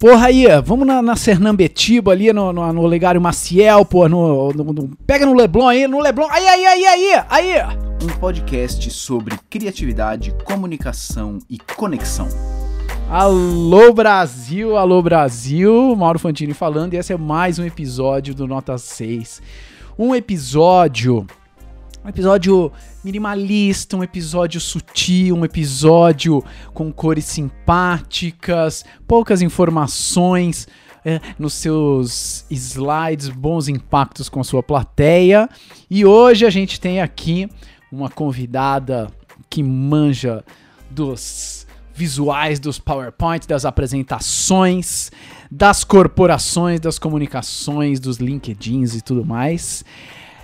Porra aí, vamos na, na Sernambetiba ali, no, no, no Legário Maciel, pô, no, no, no, pega no Leblon aí, no Leblon, aí, aí, aí, aí, aí. Um podcast sobre criatividade, comunicação e conexão. Alô Brasil, alô Brasil, Mauro Fantini falando e esse é mais um episódio do Nota 6. Um episódio um episódio minimalista, um episódio sutil, um episódio com cores simpáticas, poucas informações é, nos seus slides, bons impactos com sua plateia. E hoje a gente tem aqui uma convidada que manja dos visuais, dos PowerPoint, das apresentações, das corporações, das comunicações, dos LinkedIns e tudo mais.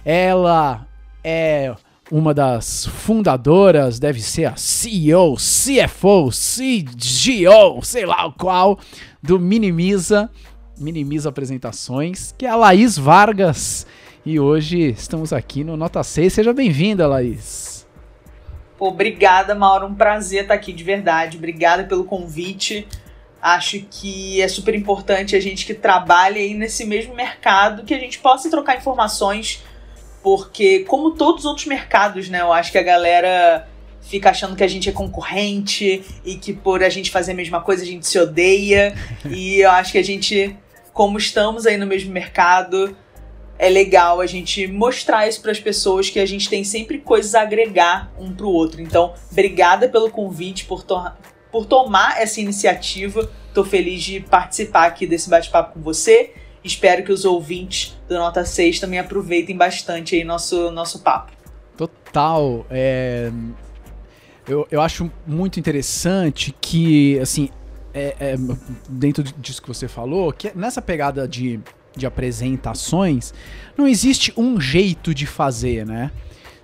Ela é uma das fundadoras, deve ser a CEO, CFO, CGO, sei lá o qual, do Minimiza, Minimiza Apresentações, que é a Laís Vargas. E hoje estamos aqui no Nota 6. Seja bem-vinda, Laís. Obrigada, Mauro. Um prazer estar aqui de verdade. Obrigada pelo convite. Acho que é super importante a gente que trabalha aí nesse mesmo mercado que a gente possa trocar informações porque, como todos os outros mercados, né, eu acho que a galera fica achando que a gente é concorrente e que por a gente fazer a mesma coisa a gente se odeia. e eu acho que a gente, como estamos aí no mesmo mercado, é legal a gente mostrar isso para as pessoas que a gente tem sempre coisas a agregar um para o outro. Então, obrigada pelo convite, por, to por tomar essa iniciativa. Tô feliz de participar aqui desse bate-papo com você Espero que os ouvintes do Nota 6 também aproveitem bastante aí nosso, nosso papo. Total. É... Eu, eu acho muito interessante que, assim, é, é, dentro disso que você falou, que nessa pegada de, de apresentações, não existe um jeito de fazer, né?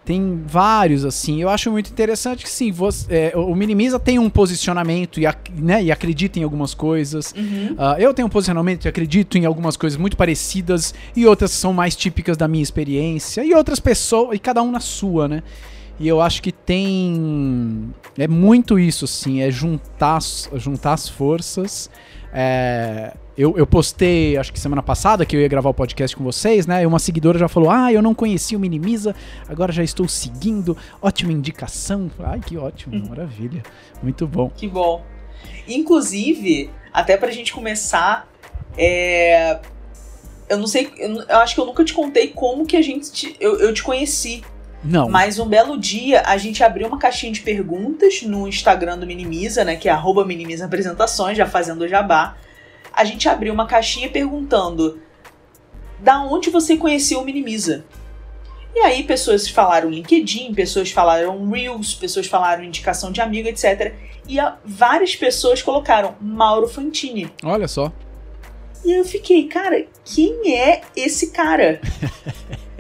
Tem vários, assim. Eu acho muito interessante que, sim, você, é, o Minimiza tem um posicionamento e, né, e acredita em algumas coisas. Uhum. Uh, eu tenho um posicionamento e acredito em algumas coisas muito parecidas e outras são mais típicas da minha experiência. E outras pessoas, e cada um na sua, né? E eu acho que tem. É muito isso, assim, é juntar, juntar as forças. É, eu, eu postei, acho que semana passada, que eu ia gravar o podcast com vocês, né? E uma seguidora já falou: Ah, eu não conhecia o Minimiza, agora já estou seguindo. Ótima indicação. Ai, que ótimo, hum. maravilha. Muito bom. Que bom. Inclusive, até pra gente começar, é... eu não sei, eu, acho que eu nunca te contei como que a gente. Te, eu, eu te conheci. Não. Mas um belo dia a gente abriu uma caixinha de perguntas no Instagram do Minimiza, né? Que é arroba Minimiza Apresentações, já fazendo o jabá a gente abriu uma caixinha perguntando da onde você conheceu o Minimiza. E aí pessoas falaram LinkedIn, pessoas falaram Reels, pessoas falaram indicação de amigo, etc. E várias pessoas colocaram Mauro Fantini. Olha só. E eu fiquei, cara, quem é esse cara?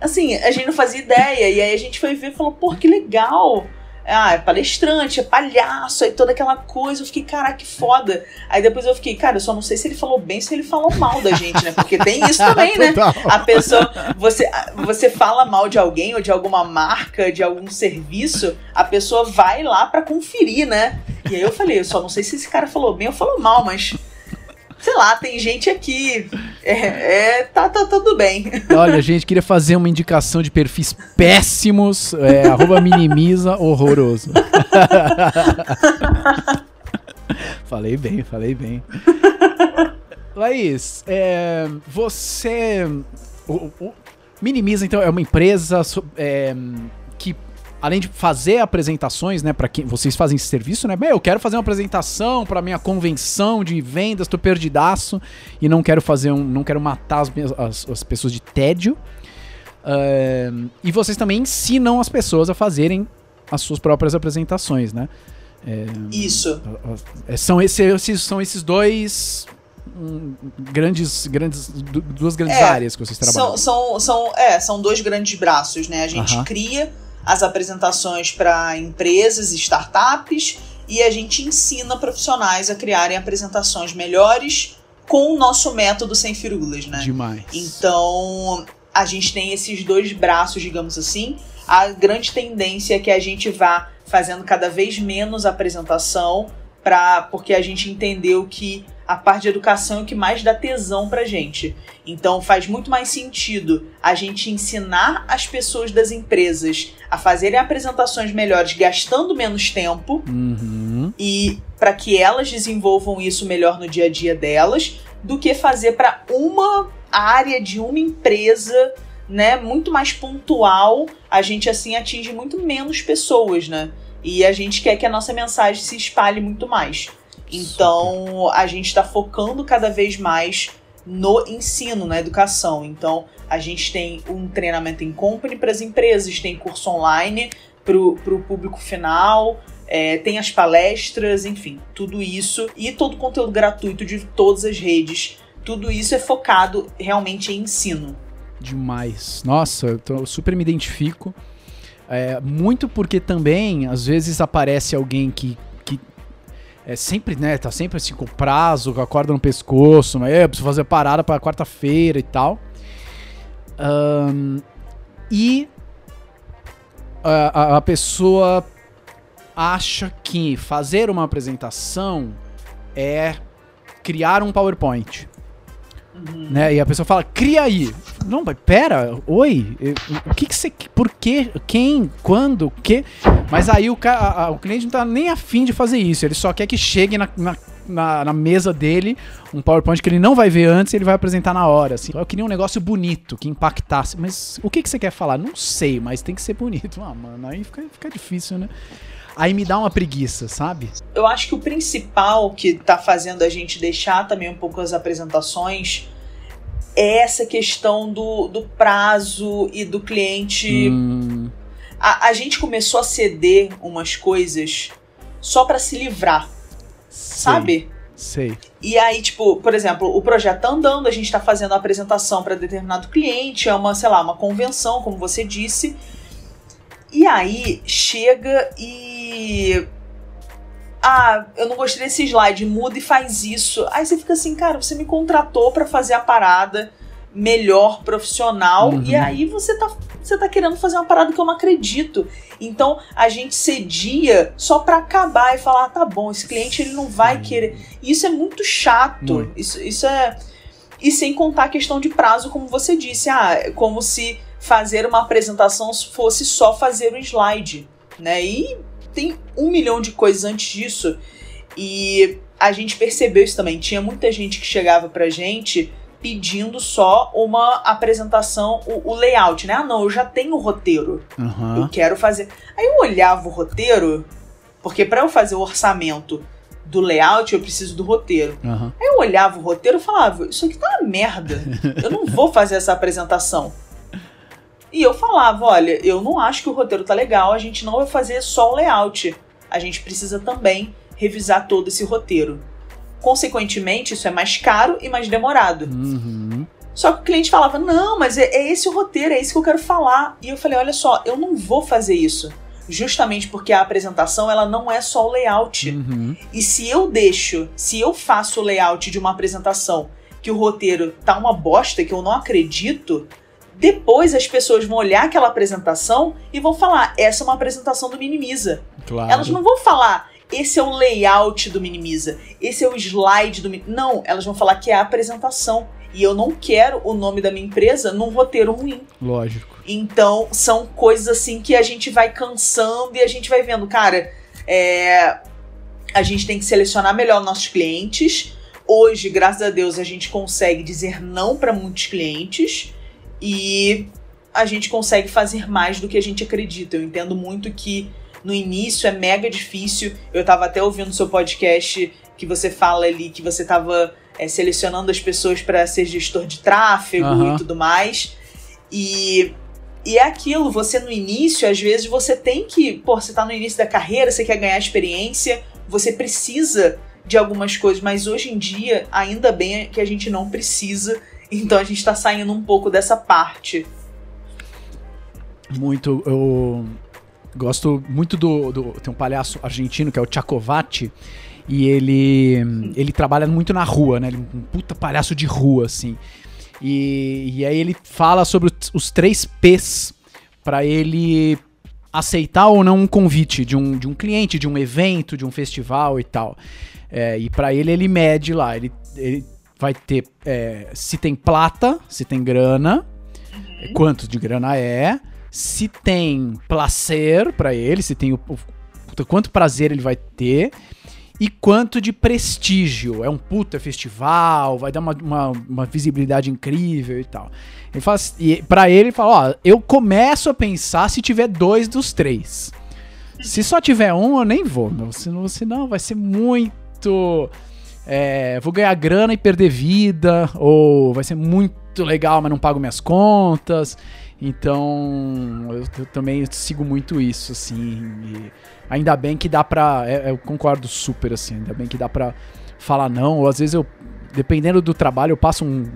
assim, a gente não fazia ideia. E aí a gente foi ver e falou, pô, que legal ah, é palestrante, é palhaço, aí toda aquela coisa. Eu fiquei, caraca, que foda. Aí depois eu fiquei, cara, eu só não sei se ele falou bem, se ele falou mal da gente, né? Porque tem isso também, né? A pessoa, você, você fala mal de alguém ou de alguma marca, de algum serviço, a pessoa vai lá para conferir, né? E aí eu falei, eu só não sei se esse cara falou bem ou falou mal, mas sei lá, tem gente aqui. É, é tá, tá tudo bem. Olha, gente, queria fazer uma indicação de perfis péssimos. É, arroba minimiza horroroso. falei bem, falei bem. Laís, é, você. O, o, minimiza, então, é uma empresa é, além de fazer apresentações, né, para quem vocês fazem esse serviço, né? Bem, eu quero fazer uma apresentação para minha convenção de vendas, tô perdidaço e não quero fazer um, não quero matar as, as, as pessoas de tédio. Uh, e vocês também ensinam as pessoas a fazerem as suas próprias apresentações, né? É, Isso. É, são, esses, são esses dois um, grandes, grandes, duas grandes é, áreas que vocês trabalham. São, são, são, é, são dois grandes braços, né? A gente uh -huh. cria as apresentações para empresas e startups e a gente ensina profissionais a criarem apresentações melhores com o nosso método sem firulas, né? Demais. Então, a gente tem esses dois braços, digamos assim. A grande tendência é que a gente vá fazendo cada vez menos apresentação, pra, porque a gente entendeu que a parte de educação é o que mais dá tesão pra gente. Então faz muito mais sentido a gente ensinar as pessoas das empresas a fazerem apresentações melhores gastando menos tempo Uhum. e para que elas desenvolvam isso melhor no dia a dia delas, do que fazer para uma área de uma empresa, né, muito mais pontual. A gente assim atinge muito menos pessoas, né? E a gente quer que a nossa mensagem se espalhe muito mais. Então, a gente está focando cada vez mais no ensino, na educação. Então, a gente tem um treinamento em company para as empresas, tem curso online para o público final, é, tem as palestras, enfim, tudo isso. E todo o conteúdo gratuito de todas as redes. Tudo isso é focado realmente em ensino. Demais. Nossa, eu tô- eu super me identifico. É, muito porque também, às vezes, aparece alguém que é sempre, né, tá sempre assim com prazo, com a corda no pescoço, mas é, eu preciso fazer parada pra quarta-feira e tal. Ahn, e a- a pessoa acha que fazer uma apresentação é criar um PowerPoint né? E a pessoa fala, cria aí. Não, mas pera, oi, o que que você, por quê, quem, quando, o quê? Mas aí o, a- a- o cliente não tá nem afim de fazer isso, ele só quer que chegue na, na, na- na mesa dele um PowerPoint que ele não vai ver antes e ele vai apresentar na hora, assim. Eu queria um negócio bonito, que impactasse, mas o que que você quer falar? Não sei, mas tem que ser bonito. Ah, mano, aí fica, fica difícil, né? Aí me dá uma preguiça, sabe? Eu acho que o principal que tá fazendo a gente deixar também um pouco as apresentações é essa questão do, do prazo e do cliente. Hum, A, a gente começou a ceder umas coisas só pra se livrar, sei, sabe? Sei. E aí, tipo, por exemplo, o projeto tá andando, a gente tá fazendo a apresentação para determinado cliente, é uma, sei lá, uma convenção, como você disse. E aí chega e. Ah, eu não gostei desse slide, muda e faz isso. Aí você fica assim, cara, você me contratou para fazer a parada melhor, profissional, Uhum. e aí você tá, você tá querendo fazer uma parada que eu não acredito. Então a gente cedia só pra acabar e falar, ah, tá bom, esse cliente ele não vai querer. E Isso é muito chato. Muito. Isso, isso é. E sem contar a questão de prazo, como você disse. Ah, é como se fazer uma apresentação fosse só fazer um slide. Né? E tem um milhão de coisas antes disso. E a gente percebeu isso também. Tinha muita gente que chegava pra gente pedindo só uma apresentação, o, o layout, né? Ah, não, eu já tenho o roteiro. Aham. Eu quero fazer. Aí eu olhava o roteiro, porque para eu fazer o orçamento do layout eu preciso do roteiro. Aham. Aí eu olhava o roteiro e falava: Isso aqui tá uma merda. Eu não vou fazer essa apresentação. E eu falava: Olha, eu não acho que o roteiro tá legal, a gente não vai fazer só o layout. A gente precisa também revisar todo esse roteiro. Consequentemente, isso é mais caro e mais demorado. Uhum. Só que o cliente falava: Não, mas é, é esse o roteiro, é isso que eu quero falar. E eu falei: Olha só, eu não vou fazer isso. Justamente porque a apresentação ela não é só o layout. Uhum. E se eu deixo, se eu faço o layout de uma apresentação que o roteiro tá uma bosta, que eu não acredito, depois as pessoas vão olhar aquela apresentação e vão falar: essa é uma apresentação do Minimiza. Claro. Elas não vão falar. Esse é o layout do Minimiza. Esse é o slide do Minimiza. Não, elas vão falar que é a apresentação. E eu não quero o nome da minha empresa num roteiro ruim. Lógico. Então, são coisas assim que a gente vai cansando e a gente vai vendo, cara, é, a gente tem que selecionar melhor nossos clientes. Hoje, graças a Deus, a gente consegue dizer não para muitos clientes e a gente consegue fazer mais do que a gente acredita. Eu entendo muito que no início é mega difícil. Eu tava até ouvindo seu podcast que você fala ali que você tava é, selecionando as pessoas para ser gestor de tráfego Aham. e tudo mais. E, e é aquilo, você no início, às vezes você tem que, pô, você tá no início da carreira, você quer ganhar experiência, você precisa de algumas coisas, mas hoje em dia, ainda bem que a gente não precisa, então a gente tá saindo um pouco dessa parte. Muito. Eu gosto muito do, do- Tem um palhaço argentino que é o Tchacovati. E ele. Ele trabalha muito na rua, né? Ele é um puta palhaço de rua, assim. E, e aí ele fala sobre os, três P's pra ele aceitar ou não um convite de um, de um cliente, de um evento, de um festival e tal. É, e para ele, ele mede lá. Ele, ele vai ter é, se tem plata, se tem grana, uhum. quanto de grana é, se tem placer para ele, se tem o, o, quanto prazer ele vai ter e quanto de prestígio. É um puta festival, vai dar uma, uma, uma visibilidade incrível e tal. Ele fala, e pra ele, ele fala: Ó, eu começo a pensar se tiver dois dos três. Se só tiver um, eu nem vou, meu. Senão, senão vai ser muito. É, vou ganhar grana e perder vida, ou vai ser muito legal, mas não pago minhas contas. Então, eu, eu também sigo muito isso, assim. Ainda bem que dá pra. É, eu concordo super, assim. Ainda bem que dá pra falar não. Ou às vezes eu, dependendo do trabalho, eu passo um,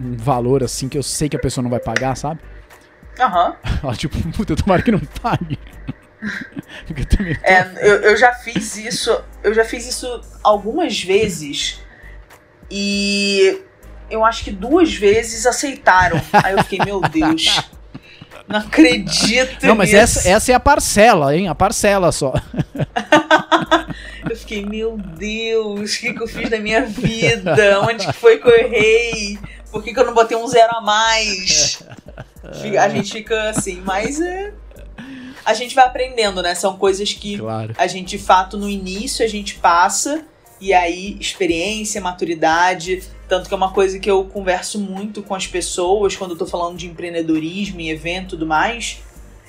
um valor, assim, que eu sei que a pessoa não vai pagar, sabe? Aham. Uhum. tipo, puta, tomara que não pague. eu, é, eu, eu já fiz isso. Eu já fiz isso algumas vezes. E eu acho que duas vezes aceitaram. Aí eu fiquei, meu Deus. Não acredito Não, mas nisso. essa, essa é a parcela, hein? A parcela só. eu fiquei, meu Deus, o que, que eu fiz na minha vida? Onde que foi que eu errei? Por que, que eu não botei um zero a mais? A gente fica assim, mas é. A gente vai aprendendo, né? São coisas que claro. a gente, de fato, no início a gente passa, e aí experiência, maturidade, tanto que é uma coisa que eu converso muito com as pessoas quando eu tô falando de empreendedorismo e evento e tudo mais.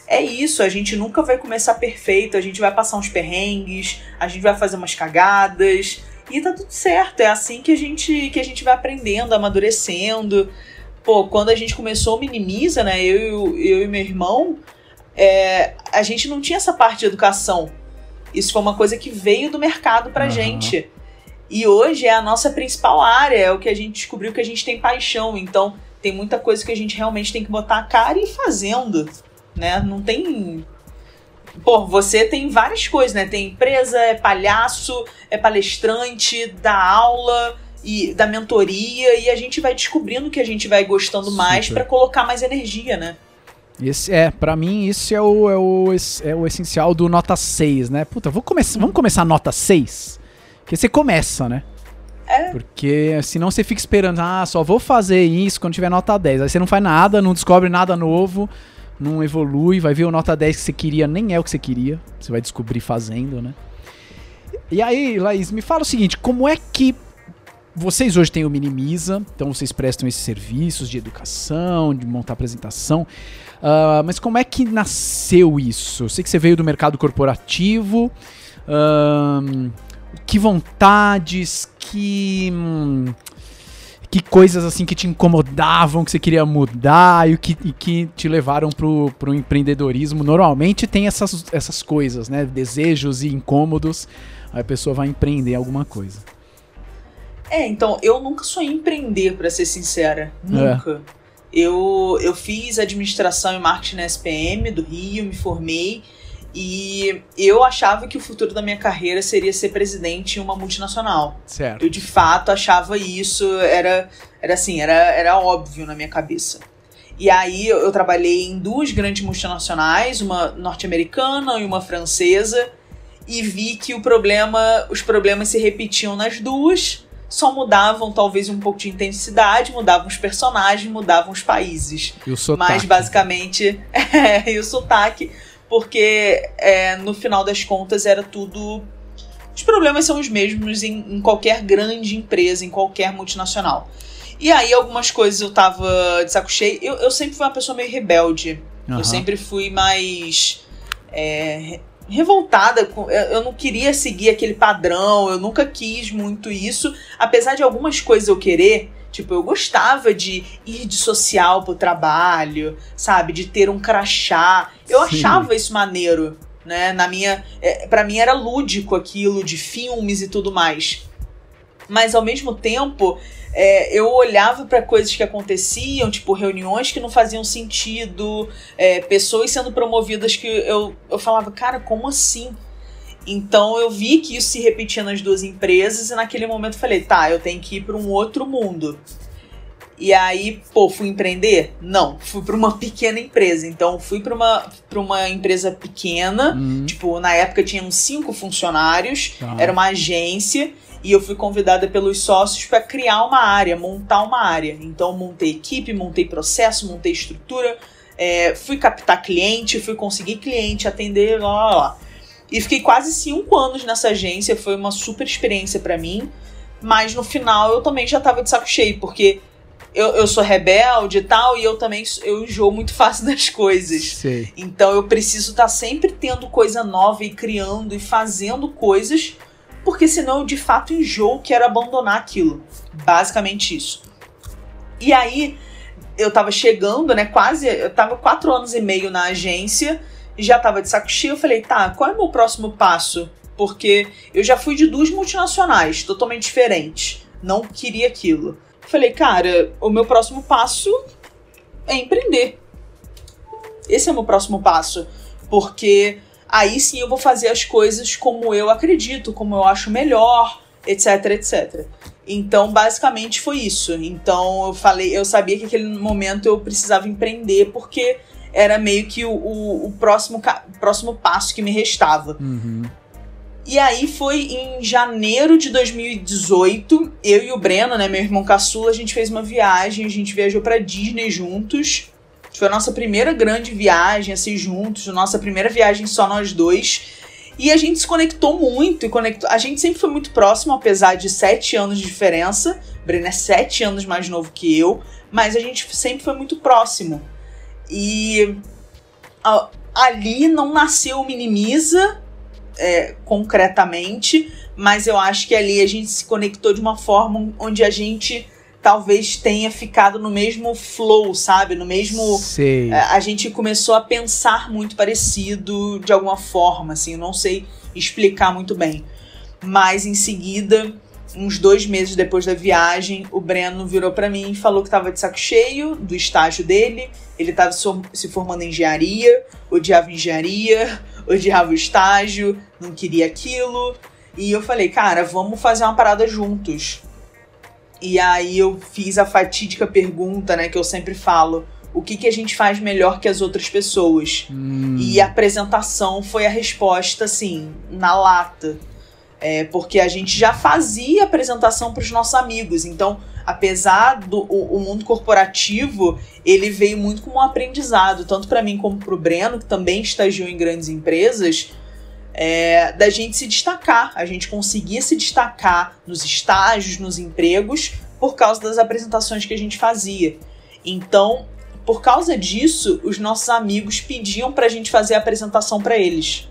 É isso, a gente nunca vai começar perfeito, a gente vai passar uns perrengues, a gente vai fazer umas cagadas e tá tudo certo. É assim que a gente que a gente vai aprendendo, amadurecendo. Pô, quando a gente começou Minimiza, né, eu, eu e meu irmão, é, a gente não tinha essa parte de educação. Isso foi uma coisa que veio do mercado pra uhum. gente. E hoje é a nossa principal área, é o que a gente descobriu que a gente tem paixão. Então, tem muita coisa que a gente realmente tem que botar a cara e ir fazendo, né? Não tem Pô, você tem várias coisas, né? Tem empresa, é palhaço, é palestrante, dá aula e da mentoria e a gente vai descobrindo que a gente vai gostando mais para colocar mais energia, né? Esse, é, para mim isso é o, é, o, é o essencial do nota 6, né? Puta, vou começar, vamos começar nota 6? Porque você começa, né? É. Porque senão você fica esperando, ah, só vou fazer isso quando tiver nota 10. Aí você não faz nada, não descobre nada novo, não evolui, vai ver o nota 10 que você queria, nem é o que você queria. Você vai descobrir fazendo, né? E aí, Laís, me fala o seguinte, como é que vocês hoje têm o Minimiza, então vocês prestam esses serviços de educação, de montar apresentação, uh, mas como é que nasceu isso? Eu sei que você veio do mercado corporativo, uh, que vontades, que. Que coisas assim que te incomodavam, que você queria mudar e que, que te levaram pro, pro empreendedorismo. Normalmente tem essas, essas coisas, né? Desejos e incômodos. Aí a pessoa vai empreender alguma coisa. É, então, eu nunca sonhei empreender, para ser sincera. Nunca. É. Eu, eu fiz administração e marketing na SPM do Rio, me formei. E eu achava que o futuro da minha carreira seria ser presidente em uma multinacional. Certo. Eu de fato achava isso, era, era assim, era, era óbvio na minha cabeça. E aí eu, eu trabalhei em duas grandes multinacionais, uma norte-americana e uma francesa, e vi que o problema, os problemas se repetiam nas duas, só mudavam talvez um pouco de intensidade, mudavam os personagens, mudavam os países. E o sotaque. Mas basicamente, é, e o sotaque porque é, no final das contas era tudo. Os problemas são os mesmos em, em, qualquer grande empresa, em qualquer multinacional. E aí, algumas coisas eu tava de saco cheio. Eu, eu sempre fui uma pessoa meio rebelde. Uhum. Eu sempre fui mais. É, revoltada. Eu não queria seguir aquele padrão, eu nunca quis muito isso. Apesar de algumas coisas eu querer, Tipo, eu gostava de ir de social pro trabalho, sabe? De ter um crachá. Eu Sim. achava isso maneiro, né? Na minha. É, para mim era lúdico aquilo de filmes e tudo mais. Mas ao mesmo tempo, é, eu olhava para coisas que aconteciam, tipo reuniões que não faziam sentido, é, pessoas sendo promovidas que eu, eu falava, cara, como assim? Então eu vi que isso se repetia nas duas empresas e naquele momento falei, tá, eu tenho que ir para um outro mundo. E aí, pô, fui empreender? Não, fui para uma pequena empresa. Então, fui para uma, pra uma empresa pequena. Uhum. Tipo, na época tinha uns cinco funcionários. Tá. Era uma agência. E eu fui convidada pelos sócios para criar uma área, montar uma área. Então, montei equipe, montei processo, montei estrutura. É, fui captar cliente, fui conseguir cliente, atender, lá, lá, lá. E fiquei quase cinco anos nessa agência. Foi uma super experiência para mim. Mas no final eu também já tava de saco cheio, porque eu, eu sou rebelde e tal, e eu também eu enjoo muito fácil das coisas. Sei. Então eu preciso estar tá sempre tendo coisa nova e criando e fazendo coisas, porque senão eu de fato enjoo, quero abandonar aquilo. Basicamente isso. E aí eu tava chegando, né? Quase. Eu tava quatro anos e meio na agência, já tava de saco cheio. Eu falei, tá, qual é o meu próximo passo? Porque eu já fui de duas multinacionais, totalmente diferentes. Não queria aquilo. Falei, cara, o meu próximo passo é empreender. Esse é o meu próximo passo. Porque aí sim eu vou fazer as coisas como eu acredito, como eu acho melhor, etc, etc. Então, basicamente foi isso. Então, eu falei, eu sabia que naquele momento eu precisava empreender porque era meio que o, o, o próximo, próximo passo que me restava. Uhum. E aí foi em janeiro de 2018, eu e o Breno, né, meu irmão caçula, a gente fez uma viagem, a gente viajou para Disney juntos. Foi a nossa primeira grande viagem, assim, juntos, nossa primeira viagem só nós dois. E a gente se conectou muito, e conectou. A gente sempre foi muito próximo, apesar de sete anos de diferença. Breno é sete anos mais novo que eu, mas a gente sempre foi muito próximo. E ali não nasceu Minimiza, é, concretamente, mas eu acho que ali a gente se conectou de uma forma onde a gente talvez tenha ficado no mesmo flow, sabe? No mesmo. Sei. É, a gente começou a pensar muito parecido de alguma forma, assim, eu não sei explicar muito bem. Mas em seguida, uns dois meses depois da viagem, o Breno virou para mim e falou que tava de saco cheio do estágio dele. Ele tava se formando em engenharia, odiava engenharia, odiava o estágio, não queria aquilo. E eu falei, cara, vamos fazer uma parada juntos. E aí eu fiz a fatídica pergunta, né, que eu sempre falo. O que, que a gente faz melhor que as outras pessoas? Hum. E a apresentação foi a resposta, assim, na lata. É, porque a gente já fazia apresentação para os nossos amigos. Então, apesar do o, o, mundo corporativo, ele veio muito como um aprendizado, tanto para mim como para o Breno, que também estagiou em grandes empresas, é, da gente se destacar. A gente conseguia se destacar nos estágios, nos empregos, por causa das apresentações que a gente fazia. Então, por causa disso, os nossos amigos pediam para a gente fazer a apresentação para eles.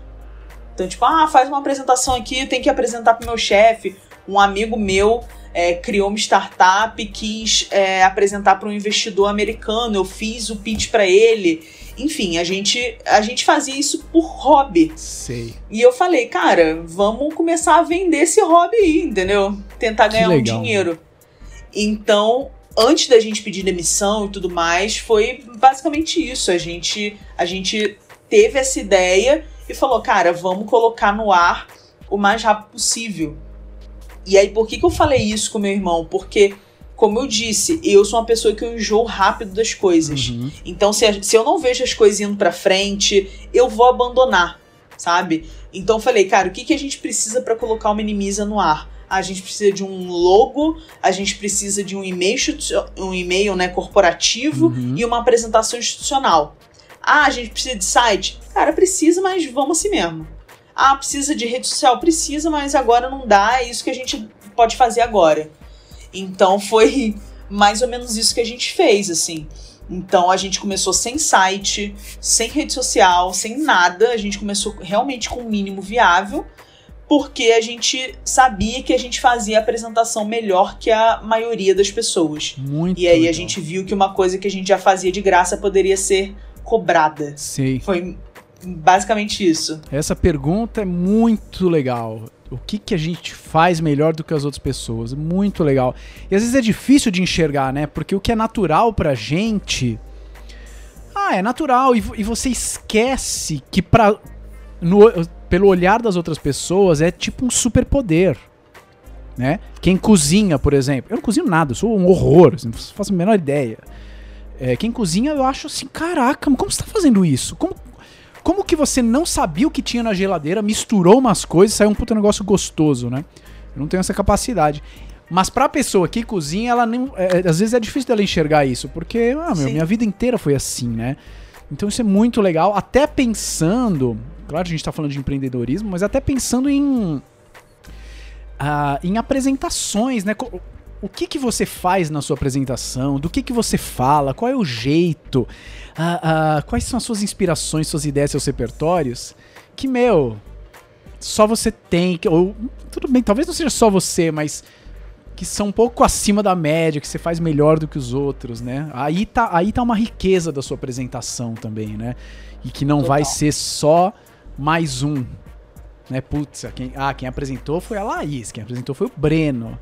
Então, tipo, ah, faz uma apresentação aqui, tem que apresentar para meu chefe. Um amigo meu é, criou uma startup, quis é, apresentar para um investidor americano, eu fiz o pitch para ele. Enfim, a gente, a gente fazia isso por hobby. Sei. E eu falei, cara, vamos começar a vender esse hobby aí, entendeu? Tentar ganhar um dinheiro. Então, antes da gente pedir demissão e tudo mais, foi basicamente isso. A gente, a gente teve essa ideia e falou, cara, vamos colocar no ar o mais rápido possível. E aí, por que, que eu falei isso com meu irmão? Porque, como eu disse, eu sou uma pessoa que eu enjoo rápido das coisas. Uhum. Então, se, a, se eu não vejo as coisas indo pra frente, eu vou abandonar, sabe? Então, eu falei, cara, o que, que a gente precisa para colocar o Minimiza no ar? a gente precisa de um logo, a gente precisa de um e-mail, um e-mail né, corporativo uhum. e uma apresentação institucional. Ah, a gente precisa de site? Cara, precisa, mas vamos assim mesmo. Ah, precisa de rede social? Precisa, mas agora não dá, é isso que a gente pode fazer agora. Então foi mais ou menos isso que a gente fez, assim. Então a gente começou sem site, sem rede social, sem nada. A gente começou realmente com o mínimo viável, porque a gente sabia que a gente fazia a apresentação melhor que a maioria das pessoas. Muito e aí legal. a gente viu que uma coisa que a gente já fazia de graça poderia ser cobrada. Sim. Foi basicamente isso. Essa pergunta é muito legal. O que, que a gente faz melhor do que as outras pessoas? Muito legal. E às vezes é difícil de enxergar, né? Porque o que é natural pra gente. Ah, é natural. E, e você esquece que pra, no, pelo olhar das outras pessoas é tipo um superpoder. né? Quem cozinha, por exemplo, eu não cozinho nada, eu sou um horror, assim, não faço a menor ideia. É, quem cozinha, eu acho assim, caraca, como você tá fazendo isso? Como, como que você não sabia o que tinha na geladeira, misturou umas coisas saiu um puta negócio gostoso, né? Eu não tenho essa capacidade. Mas pra pessoa que cozinha, ela nem. é, às vezes é difícil dela enxergar isso, porque, ah, meu, Sim. minha vida inteira foi assim, né? Então isso é muito legal, até pensando. Claro, a gente tá falando de empreendedorismo, mas até pensando em. ah, em apresentações, né? O que que você faz na sua apresentação? Do que que você fala? Qual é o jeito? Ah, ah, quais são as suas inspirações, suas ideias, seus repertórios? Que, meu, só você tem. Ou, tudo bem, talvez não seja só você, mas que são um pouco acima da média, que você faz melhor do que os outros, né? Aí tá, aí tá uma riqueza da sua apresentação também, né? E que não vai Total. ser só mais um. Né? Putz, quem, ah, quem apresentou foi a Laís, quem apresentou foi o Breno.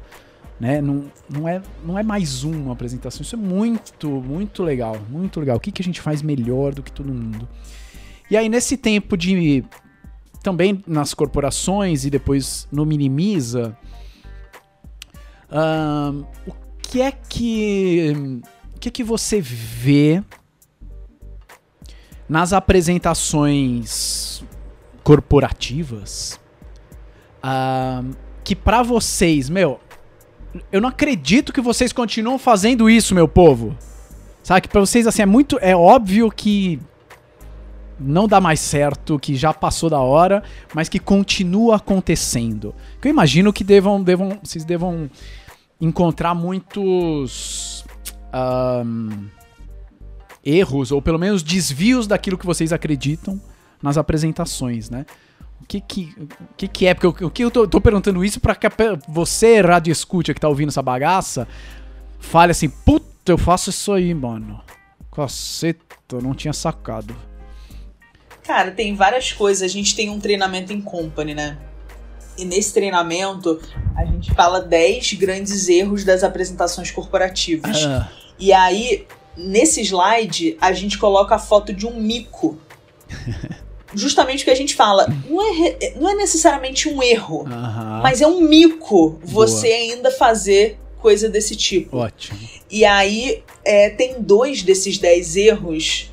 Né? Não, não, é, não é mais uma apresentação. Isso é muito, muito legal. Muito legal. O que, que a gente faz melhor do que todo mundo? E aí, nesse tempo de. Também nas corporações e depois no Minimiza. ahn, o que é que. O que é que você vê nas apresentações corporativas ahn, que pra vocês, meu, eu não acredito que vocês continuam fazendo isso, meu povo. Sabe que pra vocês assim é muito é óbvio que não dá mais certo, que já passou da hora, mas que continua acontecendo. Que eu imagino que devam, devam vocês devam encontrar muitos ahn, erros ou pelo menos desvios daquilo que vocês acreditam nas apresentações, né? O que que, que, que é? Porque eu- o que eu tô, tô perguntando isso pra que você, rádio escute, que tá ouvindo essa bagaça, fale assim, puta, eu faço isso aí, mano. Caceta, eu não tinha sacado. Cara, tem várias coisas. A gente tem um treinamento em company, né? E nesse treinamento, a gente fala 10 grandes erros das apresentações corporativas. Ah, E aí, nesse slide, a gente coloca a foto de um mico. Justamente o que a gente fala. Não é, não é necessariamente um erro, mas é um mico você ainda fazer coisa desse tipo. Ótimo. E aí é, tem dois desses dez erros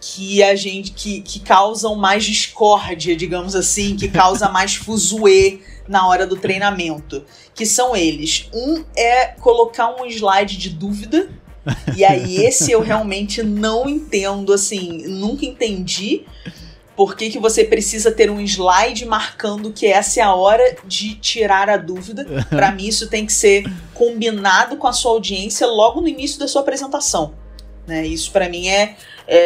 que a gente que, que causam mais discórdia, digamos assim, que causa mais fuzuê na hora do treinamento. Que são eles. Um é colocar um slide de dúvida. E aí, esse eu realmente não entendo, assim, nunca entendi por que, que você precisa ter um slide marcando que essa é a hora de tirar a dúvida. Pra mim, isso tem que ser combinado com a sua audiência logo no início da sua apresentação. Né? Isso pra mim é, é,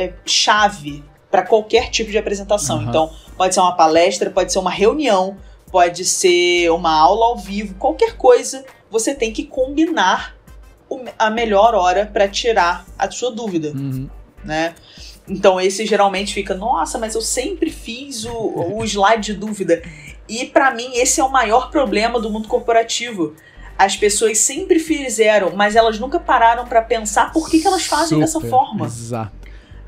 é- é chave pra qualquer tipo de apresentação. Aham. Então, pode ser uma palestra, pode ser uma reunião, pode ser uma aula ao vivo, qualquer coisa, você tem que combinar a melhor hora pra tirar a sua dúvida Uhum. né? Então esse geralmente fica, nossa, mas eu sempre fiz o, o slide de dúvida. E pra mim esse é o maior problema do mundo corporativo. As pessoas sempre fizeram, mas elas nunca pararam pra pensar por que, que elas fazem dessa Super, forma. Exato.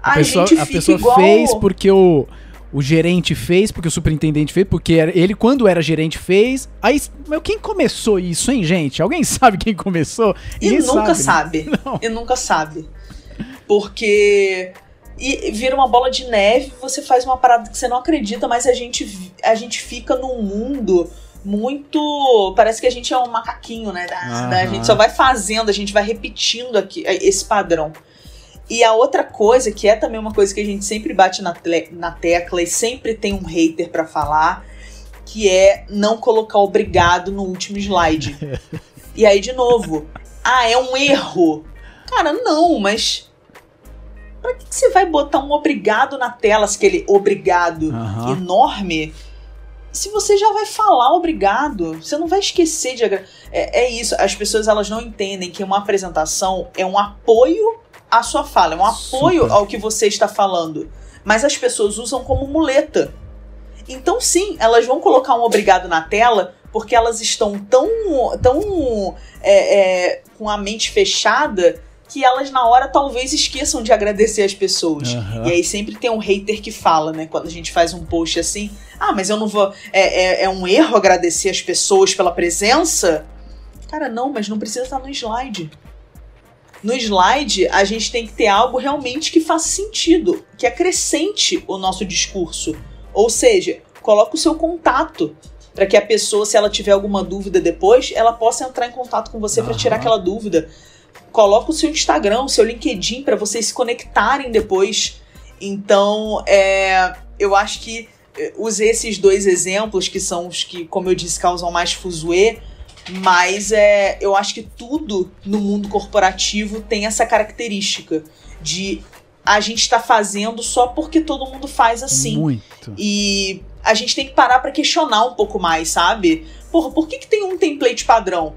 A A, pessoa, gente a fica pessoa igual. fez porque o, o gerente fez, porque o superintendente fez, porque ele, quando era gerente, fez. Aí, meu, quem começou isso, hein, gente? Alguém sabe quem começou? E Ninguém nunca né? sabe. E nunca sabe. Porque. E vira uma bola de neve, você faz uma parada que você não acredita, mas a gente, a gente fica num mundo muito. Parece que a gente é um macaquinho, né? Da- da- A gente só vai fazendo, a gente vai repetindo aqui, eh, esse padrão. E a outra coisa, que é também uma coisa que a gente sempre bate na, na tecla e sempre tem um hater pra falar, que é não colocar obrigado no último slide. e aí, de novo, ah, é um erro. Cara, não, mas. Pra que, que você vai botar um obrigado na tela, aquele obrigado enorme? Se você já vai falar obrigado, você não vai esquecer de. É, é isso, as pessoas elas não entendem que uma apresentação é um apoio à sua fala, é um apoio Super. ao que você está falando. Mas as pessoas usam como muleta. Então, sim, elas vão colocar um obrigado na tela porque elas estão tão, tão é, é, com a mente fechada que elas na hora talvez esqueçam de agradecer as pessoas. Aham. E aí sempre tem um hater que fala, né? Quando a gente faz um post assim, ah, mas eu não vou. É, é, é um erro agradecer as pessoas pela presença? Cara, não, mas não precisa estar no slide. No slide, a gente tem que ter algo realmente que faça sentido, que acrescente o nosso discurso. Ou seja, coloca o seu contato para que a pessoa, se ela tiver alguma dúvida depois, ela possa entrar em contato com você para Aham. tirar aquela dúvida. Coloca o seu Instagram, o seu LinkedIn para vocês se conectarem depois. Então, é, eu acho que eh, usei esses dois exemplos que são os que, como eu disse, causam mais fuzuê, mas é, eu acho que tudo no mundo corporativo tem essa característica de a gente tá fazendo só porque todo mundo faz assim. Muito. E a gente tem que parar pra questionar um pouco mais, sabe? Porra, por que, que tem um template padrão?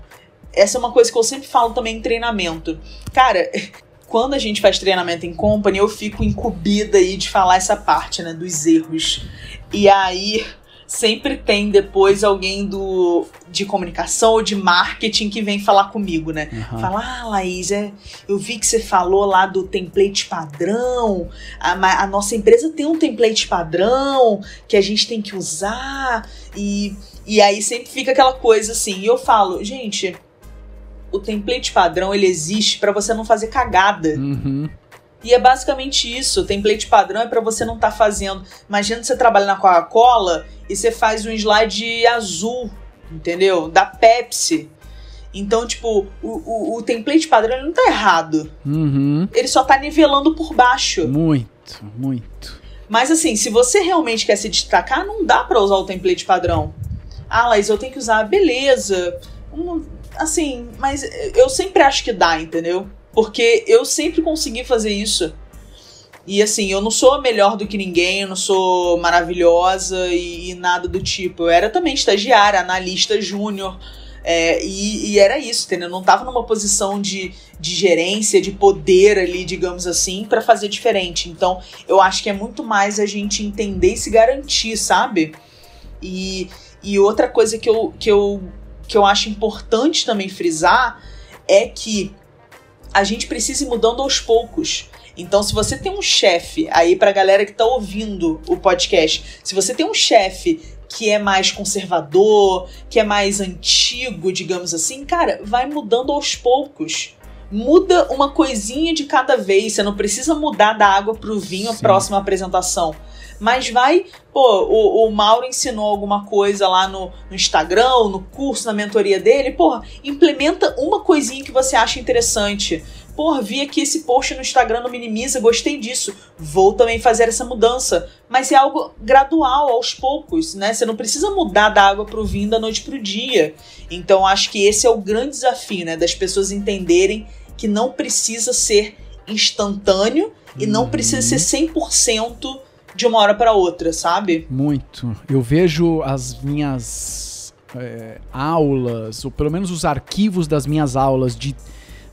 Essa é uma coisa que eu sempre falo também em treinamento. Cara, quando a gente faz treinamento em company, eu fico incumbida aí de falar essa parte, né, dos erros. E aí sempre tem depois alguém do de comunicação ou de marketing que vem falar comigo, né? Aham. Fala, ah, Laís, é, eu vi que você falou lá do template padrão. A, a nossa empresa tem um template padrão que a gente tem que usar. E, e aí sempre fica aquela coisa assim. E eu falo, gente, o template padrão ele existe para você não fazer cagada. Uhum. E é basicamente isso. O template padrão é para você não estar fazendo. Imagina você trabalha na Coca-Cola e você faz um slide azul, entendeu? Da Pepsi. Então, tipo, o, o, o template padrão ele não tá errado. Uhum. Ele só tá nivelando por baixo. Muito, muito. Mas assim, se você realmente quer se destacar, não dá pra usar o template padrão. Ah, Laís, eu tenho que usar, beleza. Hum, Assim, mas eu sempre acho que dá, entendeu? Porque eu sempre consegui fazer isso. E assim, eu não sou melhor do que ninguém, eu não sou maravilhosa e, e nada do tipo. Eu era também estagiária, analista júnior. é, e, e era isso, entendeu? Eu não tava numa posição de, de gerência, de poder ali, digamos assim, pra fazer diferente. Então, eu acho que é muito mais a gente entender e se garantir, sabe? E, e outra coisa que eu, que, eu, que eu acho importante também frisar é que a gente precisa ir mudando aos poucos. Então, se você tem um chefe, aí pra galera que tá ouvindo o podcast, se você tem um chefe que é mais conservador, que é mais antigo, digamos assim, cara, vai mudando aos poucos. Muda uma coisinha de cada vez. Você não precisa mudar da água pro vinho a Sim. próxima apresentação. Mas vai, pô, o, o Mauro ensinou alguma coisa lá no, no Instagram, no curso, na mentoria dele. Porra, implementa uma coisinha que você acha interessante. Porra, vi aqui esse post no Instagram no Minimiza, gostei disso. Vou também fazer essa mudança. Mas é algo gradual, aos poucos, né? Você não precisa mudar da água pro vinho da noite pro dia. Então acho que esse é o grande desafio, né? Das pessoas entenderem que não precisa ser instantâneo e não precisa ser 100% de uma hora para outra, sabe? Muito. Eu vejo as minhas é, aulas, ou pelo menos os arquivos das minhas aulas de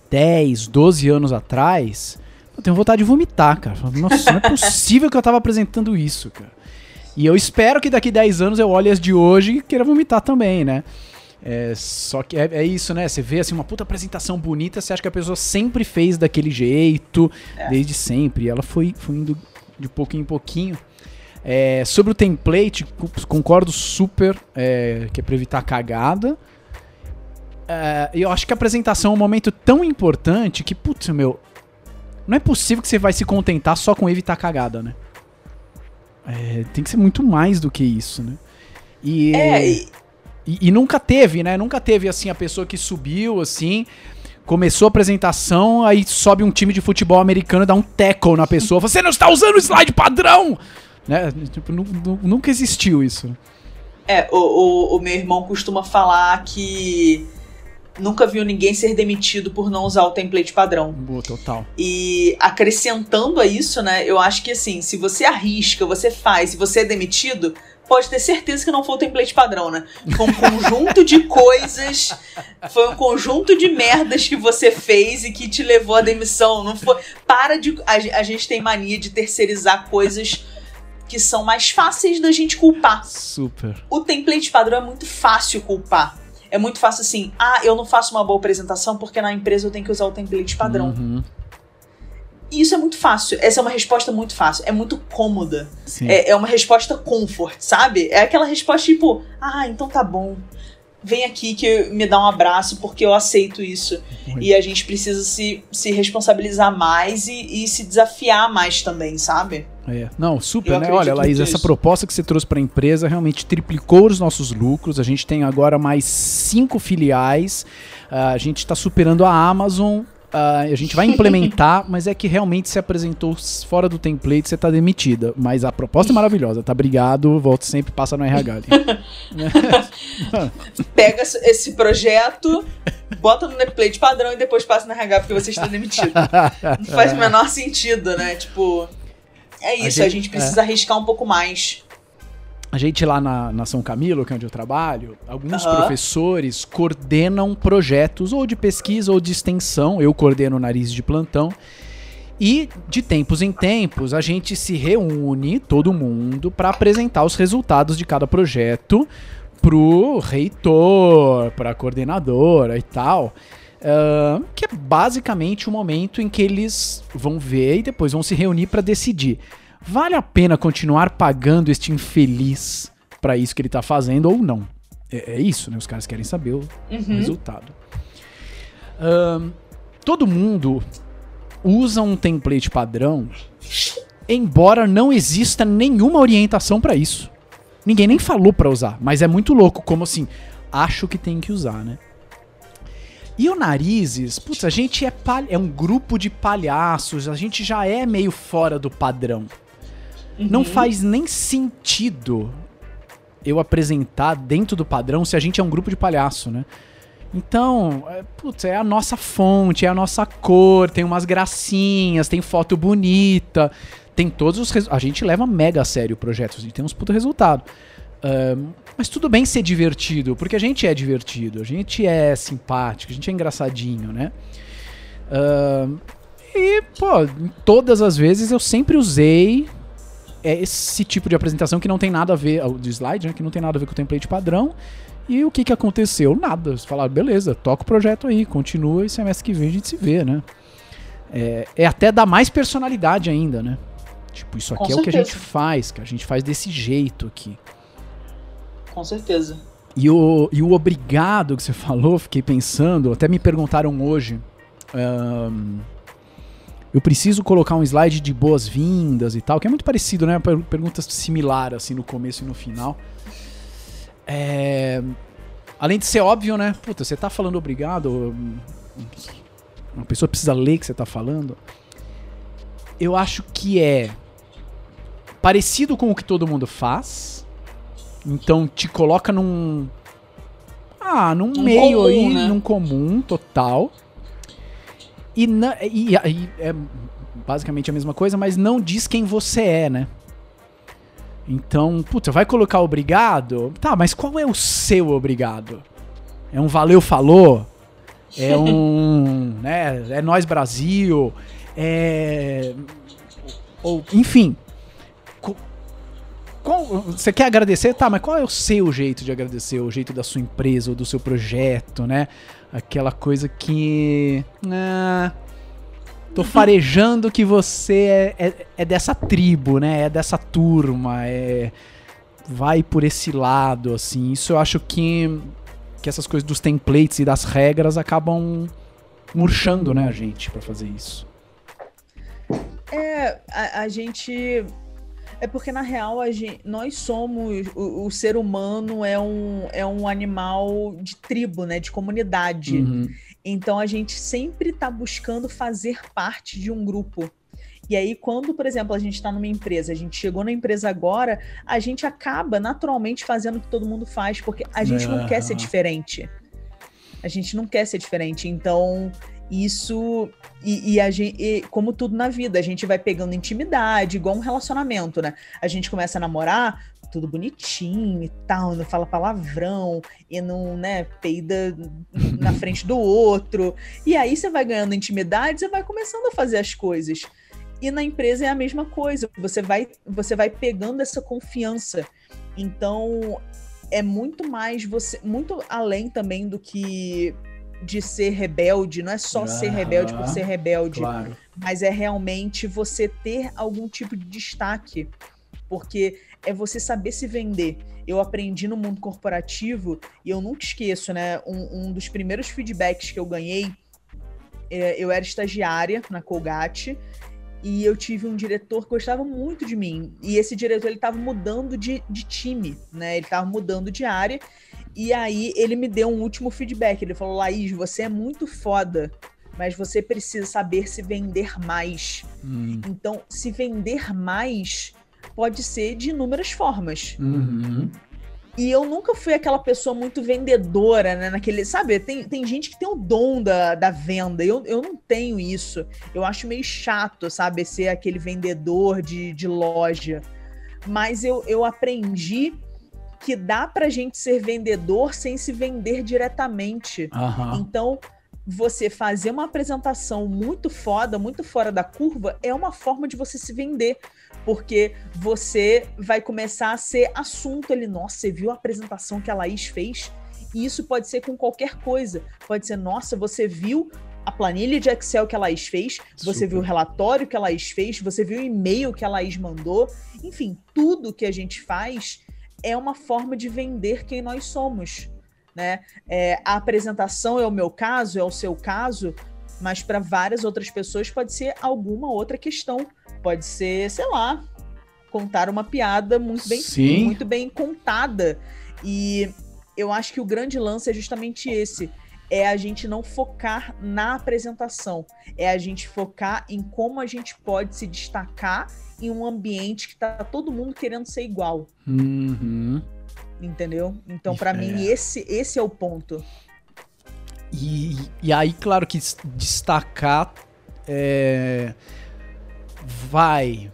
10, 12 anos atrás. Eu tenho vontade de vomitar, cara. Nossa, não é possível que eu tava apresentando isso, cara. E eu espero que daqui 10 anos eu olhe as de hoje e queira vomitar também, né? É, só que é, é isso, né? Você vê assim uma puta apresentação bonita, você acha que a pessoa sempre fez daquele jeito, desde sempre. E ela foi, foi indo de pouquinho em pouquinho. É, sobre o template, co- concordo super é, que é pra evitar cagada. É, E eu acho que a apresentação é um momento tão importante que, putz, meu, não é possível que você vai se contentar só com evitar cagada, né? É, tem que ser muito mais do que isso, né? E, É, e- e, e nunca teve, né? Nunca teve, assim, a pessoa que subiu, assim, começou a apresentação, aí sobe um time de futebol americano dá um tackle na pessoa. Você não está usando o slide padrão! Né? Tipo, nu- nu- nunca existiu isso. É, o, o, o meu irmão costuma falar que nunca viu ninguém ser demitido por não usar o template padrão. Boa, total. E acrescentando a isso, né, eu acho que assim, se você arrisca, você faz e você é demitido, pode ter certeza que não foi o template padrão, né? Foi um conjunto de coisas, foi um conjunto de merdas que você fez e que te levou à demissão. Não foi. Para de. A, a gente tem mania de terceirizar coisas que são mais fáceis da gente culpar. Super. O template padrão é muito fácil culpar. É muito fácil assim, ah, eu não faço uma boa apresentação porque na empresa eu tenho que usar o template padrão. Uhum. E isso é muito fácil. Essa é uma resposta muito fácil. É muito cômoda. É, é uma resposta comfort, sabe? É aquela resposta tipo, ah, então tá bom. Vem aqui que me dá um abraço porque eu aceito isso. Muito. E a gente precisa se, se responsabilizar mais e, e se desafiar mais também, sabe? É. Não, super, né? Olha, Laís, essa proposta que você trouxe para a empresa realmente triplicou os nossos lucros. A gente tem agora mais cinco filiais. Ah, a gente está superando a Amazon. Ah, a gente vai implementar, mas é que realmente se apresentou fora do template, você tá demitida. Mas a proposta é maravilhosa, tá? Obrigado, volto sempre, passa no RH ali. Pega esse- projeto, bota no template padrão e depois passa na RH porque você está demitido. Não faz o menor sentido, né? Tipo, é isso, a gente- gente, precisa arriscar um pouco mais. A gente lá na, na São Camilo, que é onde eu trabalho, alguns Aham. professores coordenam projetos ou de pesquisa ou de extensão. Eu coordeno o nariz de plantão. E de tempos em tempos a gente se reúne, todo mundo, para apresentar os resultados de cada projeto pro reitor, pra coordenadora e tal. Ahn, que é basicamente o momento em que eles vão ver e depois vão se reunir para decidir. Vale a pena continuar pagando este infeliz para isso que ele tá fazendo ou não? É, é isso, né? Os caras querem saber o Uhum. resultado. Ahn, todo mundo usa um template padrão, embora não exista nenhuma orientação para isso. Ninguém nem falou para usar, mas é muito louco, como assim, acho que tem que usar, né? E o Narizes, putz, a gente é, é um grupo de palhaços, a gente já é meio fora do padrão. Não Uhum. faz nem sentido eu apresentar dentro do padrão se a gente é um grupo de palhaço, né? Então, é, putz, é a nossa fonte, é a nossa cor, tem umas gracinhas, tem foto bonita, tem todos os. A gente leva mega a sério o projeto, a gente tem uns puta resultado. Ahn, mas tudo bem ser divertido, porque a gente é divertido, a gente é simpático, a gente é engraçadinho, né? Ahn, e, pô, todas as vezes eu sempre usei é esse tipo de apresentação que não tem nada a ver, o de slide, né, que não tem nada a ver com o template padrão. E o que que aconteceu? Nada. Eles falaram, beleza, toca o projeto aí, continua e semestre que vem a gente se vê, né? É, é até dar mais personalidade ainda, né? Tipo, isso Com aqui é o que a gente certeza. faz, que a gente faz desse jeito aqui. Com certeza. E o, e o obrigado que você falou, fiquei pensando, até me perguntaram hoje. ahn, eu preciso colocar um slide de boas-vindas e tal, que é muito parecido, né? Per- Pergunta similar, assim, no começo e no final. É, além de ser óbvio, né? Puta, você tá falando obrigado. Uma pessoa precisa ler o que você tá falando. Eu acho que é parecido com o que todo mundo faz. Então te coloca num. Ah, num Um meio comum, aí, né? num comum total. E, na- e aí é basicamente a mesma coisa, mas não diz quem você é, né? Então, puta, vai colocar obrigado? Tá, mas qual é o seu obrigado? É um valeu falou? É um, né, é nós Brasil? É ou enfim, qual- você quer agradecer? Tá, mas qual é o seu jeito de agradecer? O jeito da sua empresa ou do seu projeto, né? Aquela coisa que. Ah, tô farejando que você é, é, é dessa tribo, né? É dessa turma, é. Vai por esse lado, assim. Isso eu acho que. Que essas coisas dos templates e das regras acabam murchando, né, a gente, pra fazer isso. É, a, a gente. É porque, na real, a gente, nós somos. O, o ser humano é um, é um animal de tribo, né? De comunidade. Uhum. Então a gente sempre está buscando fazer parte de um grupo. E aí, quando, por exemplo, a gente está numa empresa, a gente chegou na empresa agora, a gente acaba naturalmente fazendo o que todo mundo faz, porque a gente não quer ser Aham. diferente. A gente não quer ser diferente. Então, isso. E, e a gente, e como tudo na vida, a gente vai pegando intimidade, igual um relacionamento, né? A gente começa a namorar, tudo bonitinho e tal, não fala palavrão e não, né, peida na frente do outro. E aí você vai ganhando intimidade, você vai começando a fazer as coisas. E na empresa é a mesma coisa, você vai, você vai pegando essa confiança. Então, é muito mais você, muito além também do que de ser rebelde, não é só ser rebelde por ser rebelde, Claro. mas é realmente você ter algum tipo de destaque, porque é você saber se vender. Eu aprendi no mundo corporativo e eu nunca esqueço, né? Um, um dos primeiros feedbacks que eu ganhei, é, eu era estagiária na Colgate e eu tive um diretor que gostava muito de mim. E esse diretor ele estava mudando de, de time, né? Ele estava mudando de área. E aí ele me deu um último feedback. Ele falou: Laís, você é muito foda, mas você precisa saber se vender mais. Hum. Então, se vender mais pode ser de inúmeras formas. Uhum. E eu nunca fui aquela pessoa muito vendedora, né? Naquele. Sabe, tem, tem gente que tem o dom da, da venda. Eu, eu não tenho isso. Eu acho meio chato, sabe? Ser aquele vendedor de, de loja. Mas eu, eu aprendi que dá pra gente ser vendedor sem se vender diretamente. Aham. Então, você fazer uma apresentação muito foda, muito fora da curva, é uma forma de você se vender. Porque você vai começar a ser assunto ali. Nossa, você viu a apresentação que a Laís fez? E isso pode ser com qualquer coisa. Pode ser, nossa, você viu a planilha de Excel que a Laís fez, você Super. viu o relatório que a Laís fez, você viu o e-mail que a Laís mandou. Enfim, tudo que a gente faz é uma forma de vender quem nós somos. Né? É, a apresentação é o meu caso, é o seu caso, mas para várias outras pessoas pode ser alguma outra questão. Pode ser, sei lá, contar uma piada muito bem, Sim. muito bem contada. E eu acho que o grande lance é justamente esse. É a gente não focar na apresentação. É a gente focar em como a gente pode se destacar em um ambiente que tá todo mundo querendo ser igual. Uhum. Entendeu? Então, para É. mim, esse, esse é o ponto. E, e aí, claro que destacar é, vai.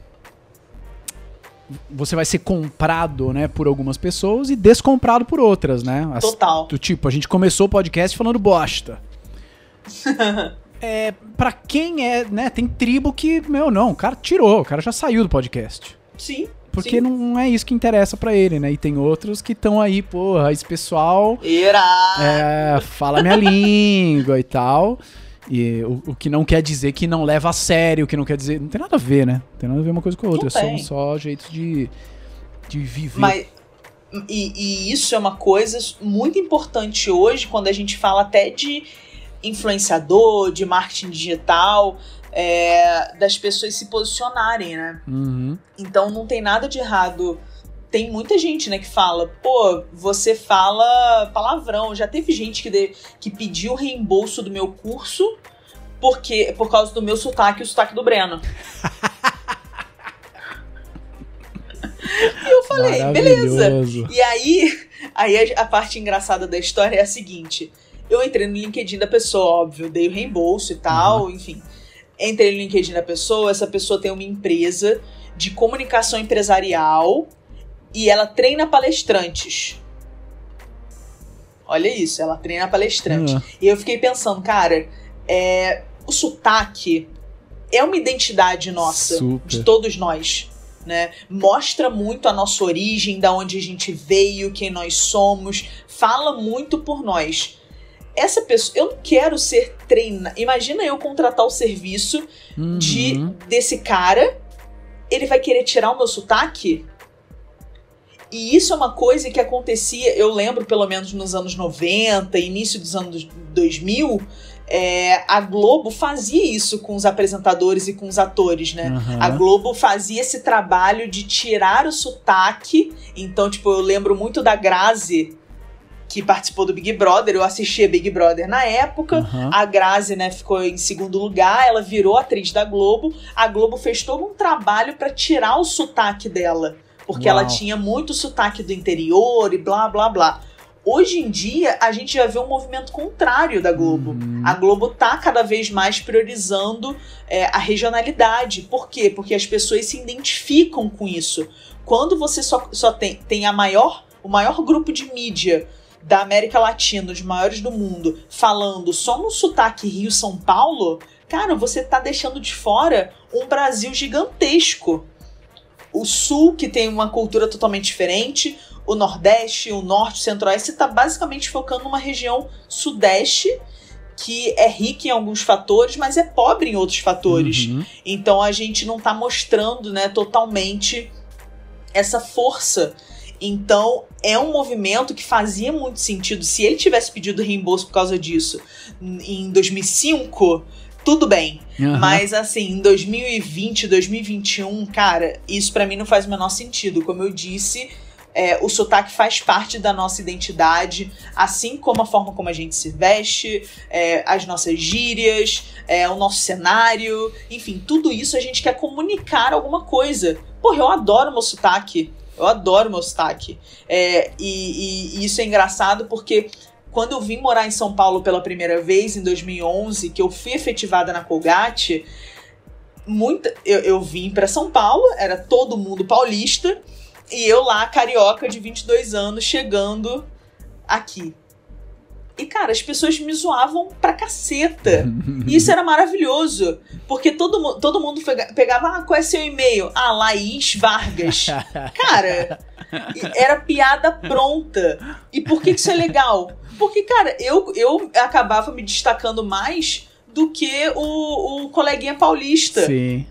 Você vai ser comprado, né, por algumas pessoas e descomprado por outras, né? As- Total. do tipo, a gente começou o podcast falando bosta. é, para quem é, né, tem tribo que, meu, não, o cara tirou, o cara já saiu do podcast. Sim. Porque sim. não é isso que interessa pra ele, né? E tem outros que estão aí, porra, esse pessoal Irá. é, fala minha língua e tal. E o, o que não quer dizer que não leva a sério, o que não quer dizer. Não tem nada a ver, né? Não tem nada a ver uma coisa com a outra. São só jeitos de, de viver. Mas e, e isso é uma coisa muito importante hoje quando a gente fala até de influenciador, de marketing digital, é, das pessoas se posicionarem, né? Uhum. Então não tem nada de errado. Tem muita gente, né, que fala, pô, você fala palavrão. Já teve gente que, de- que pediu reembolso do meu curso porque por causa do meu sotaque e o sotaque do Breno. e eu falei, beleza. E aí, aí a, a parte engraçada da história é a seguinte: eu entrei no LinkedIn da pessoa, óbvio, dei o reembolso e tal, enfim. Entrei no LinkedIn da pessoa, essa pessoa tem uma empresa de comunicação empresarial e ela treina palestrantes. Olha isso, ela treina palestrante. Ah. E eu fiquei pensando, cara, é, o sotaque é uma identidade nossa, Super. de todos nós. Né? Mostra muito a nossa origem, da onde a gente veio, quem nós somos, fala muito por nós. Essa pessoa, eu não quero ser treinada. Imagina eu contratar o serviço de Uhum. desse cara, ele vai querer tirar o meu sotaque? E isso é uma coisa que acontecia, eu lembro pelo menos nos anos 90, início dos anos 2000, é, a Globo fazia isso com os apresentadores e com os atores, né? Aham. A Globo fazia esse trabalho de tirar o sotaque. Então, tipo, eu lembro muito da Grazi, que participou do Big Brother. Eu assistia Big Brother na época. Aham. A Grazi, né, ficou em segundo lugar, ela virou atriz da Globo. A Globo fez todo um trabalho pra tirar o sotaque dela, porque Uau. ela tinha muito sotaque do interior e blá blá blá. Hoje em dia, a gente já vê um movimento contrário da Globo. Uhum. A Globo tá cada vez mais priorizando é, a regionalidade. Por quê? Porque as pessoas se identificam com isso. Quando você só, só tem, tem a maior, o maior grupo de mídia da América Latina, os maiores do mundo, falando só no sotaque Rio-São Paulo, cara, você tá deixando de fora um Brasil gigantesco. O Sul, que tem uma cultura totalmente diferente, o Nordeste, o Norte, o Centro-Oeste, você está basicamente focando numa região Sudeste que é rica em alguns fatores, mas é pobre em outros fatores. Uhum. Então a gente não está mostrando, né, totalmente essa força. Então é um movimento que fazia muito sentido. Se ele tivesse pedido reembolso por causa disso em 2005, tudo bem. Uhum. Mas assim, em 2020, 2021, cara, isso para mim não faz o menor sentido. Como eu disse, é, o sotaque faz parte da nossa identidade, assim como a forma como a gente se veste, é, as nossas gírias, é, o nosso cenário, enfim, tudo isso a gente quer comunicar alguma coisa. Porra, eu adoro meu sotaque. Eu adoro meu sotaque. É, e, e, e isso é engraçado porque quando eu vim morar em São Paulo pela primeira vez, em 2011, que eu fui efetivada na Colgate, muita, eu, eu vim para São Paulo, era todo mundo paulista, e eu lá, carioca de 22 anos, chegando aqui. E, cara, as pessoas me zoavam pra caceta. E isso era maravilhoso. Porque todo, todo mundo pegava, ah, qual é seu e-mail? Ah, Laís Vargas. cara, era piada pronta. E por que isso é legal? Porque, cara, eu, eu acabava me destacando mais do que o, o coleguinha paulista. Sim.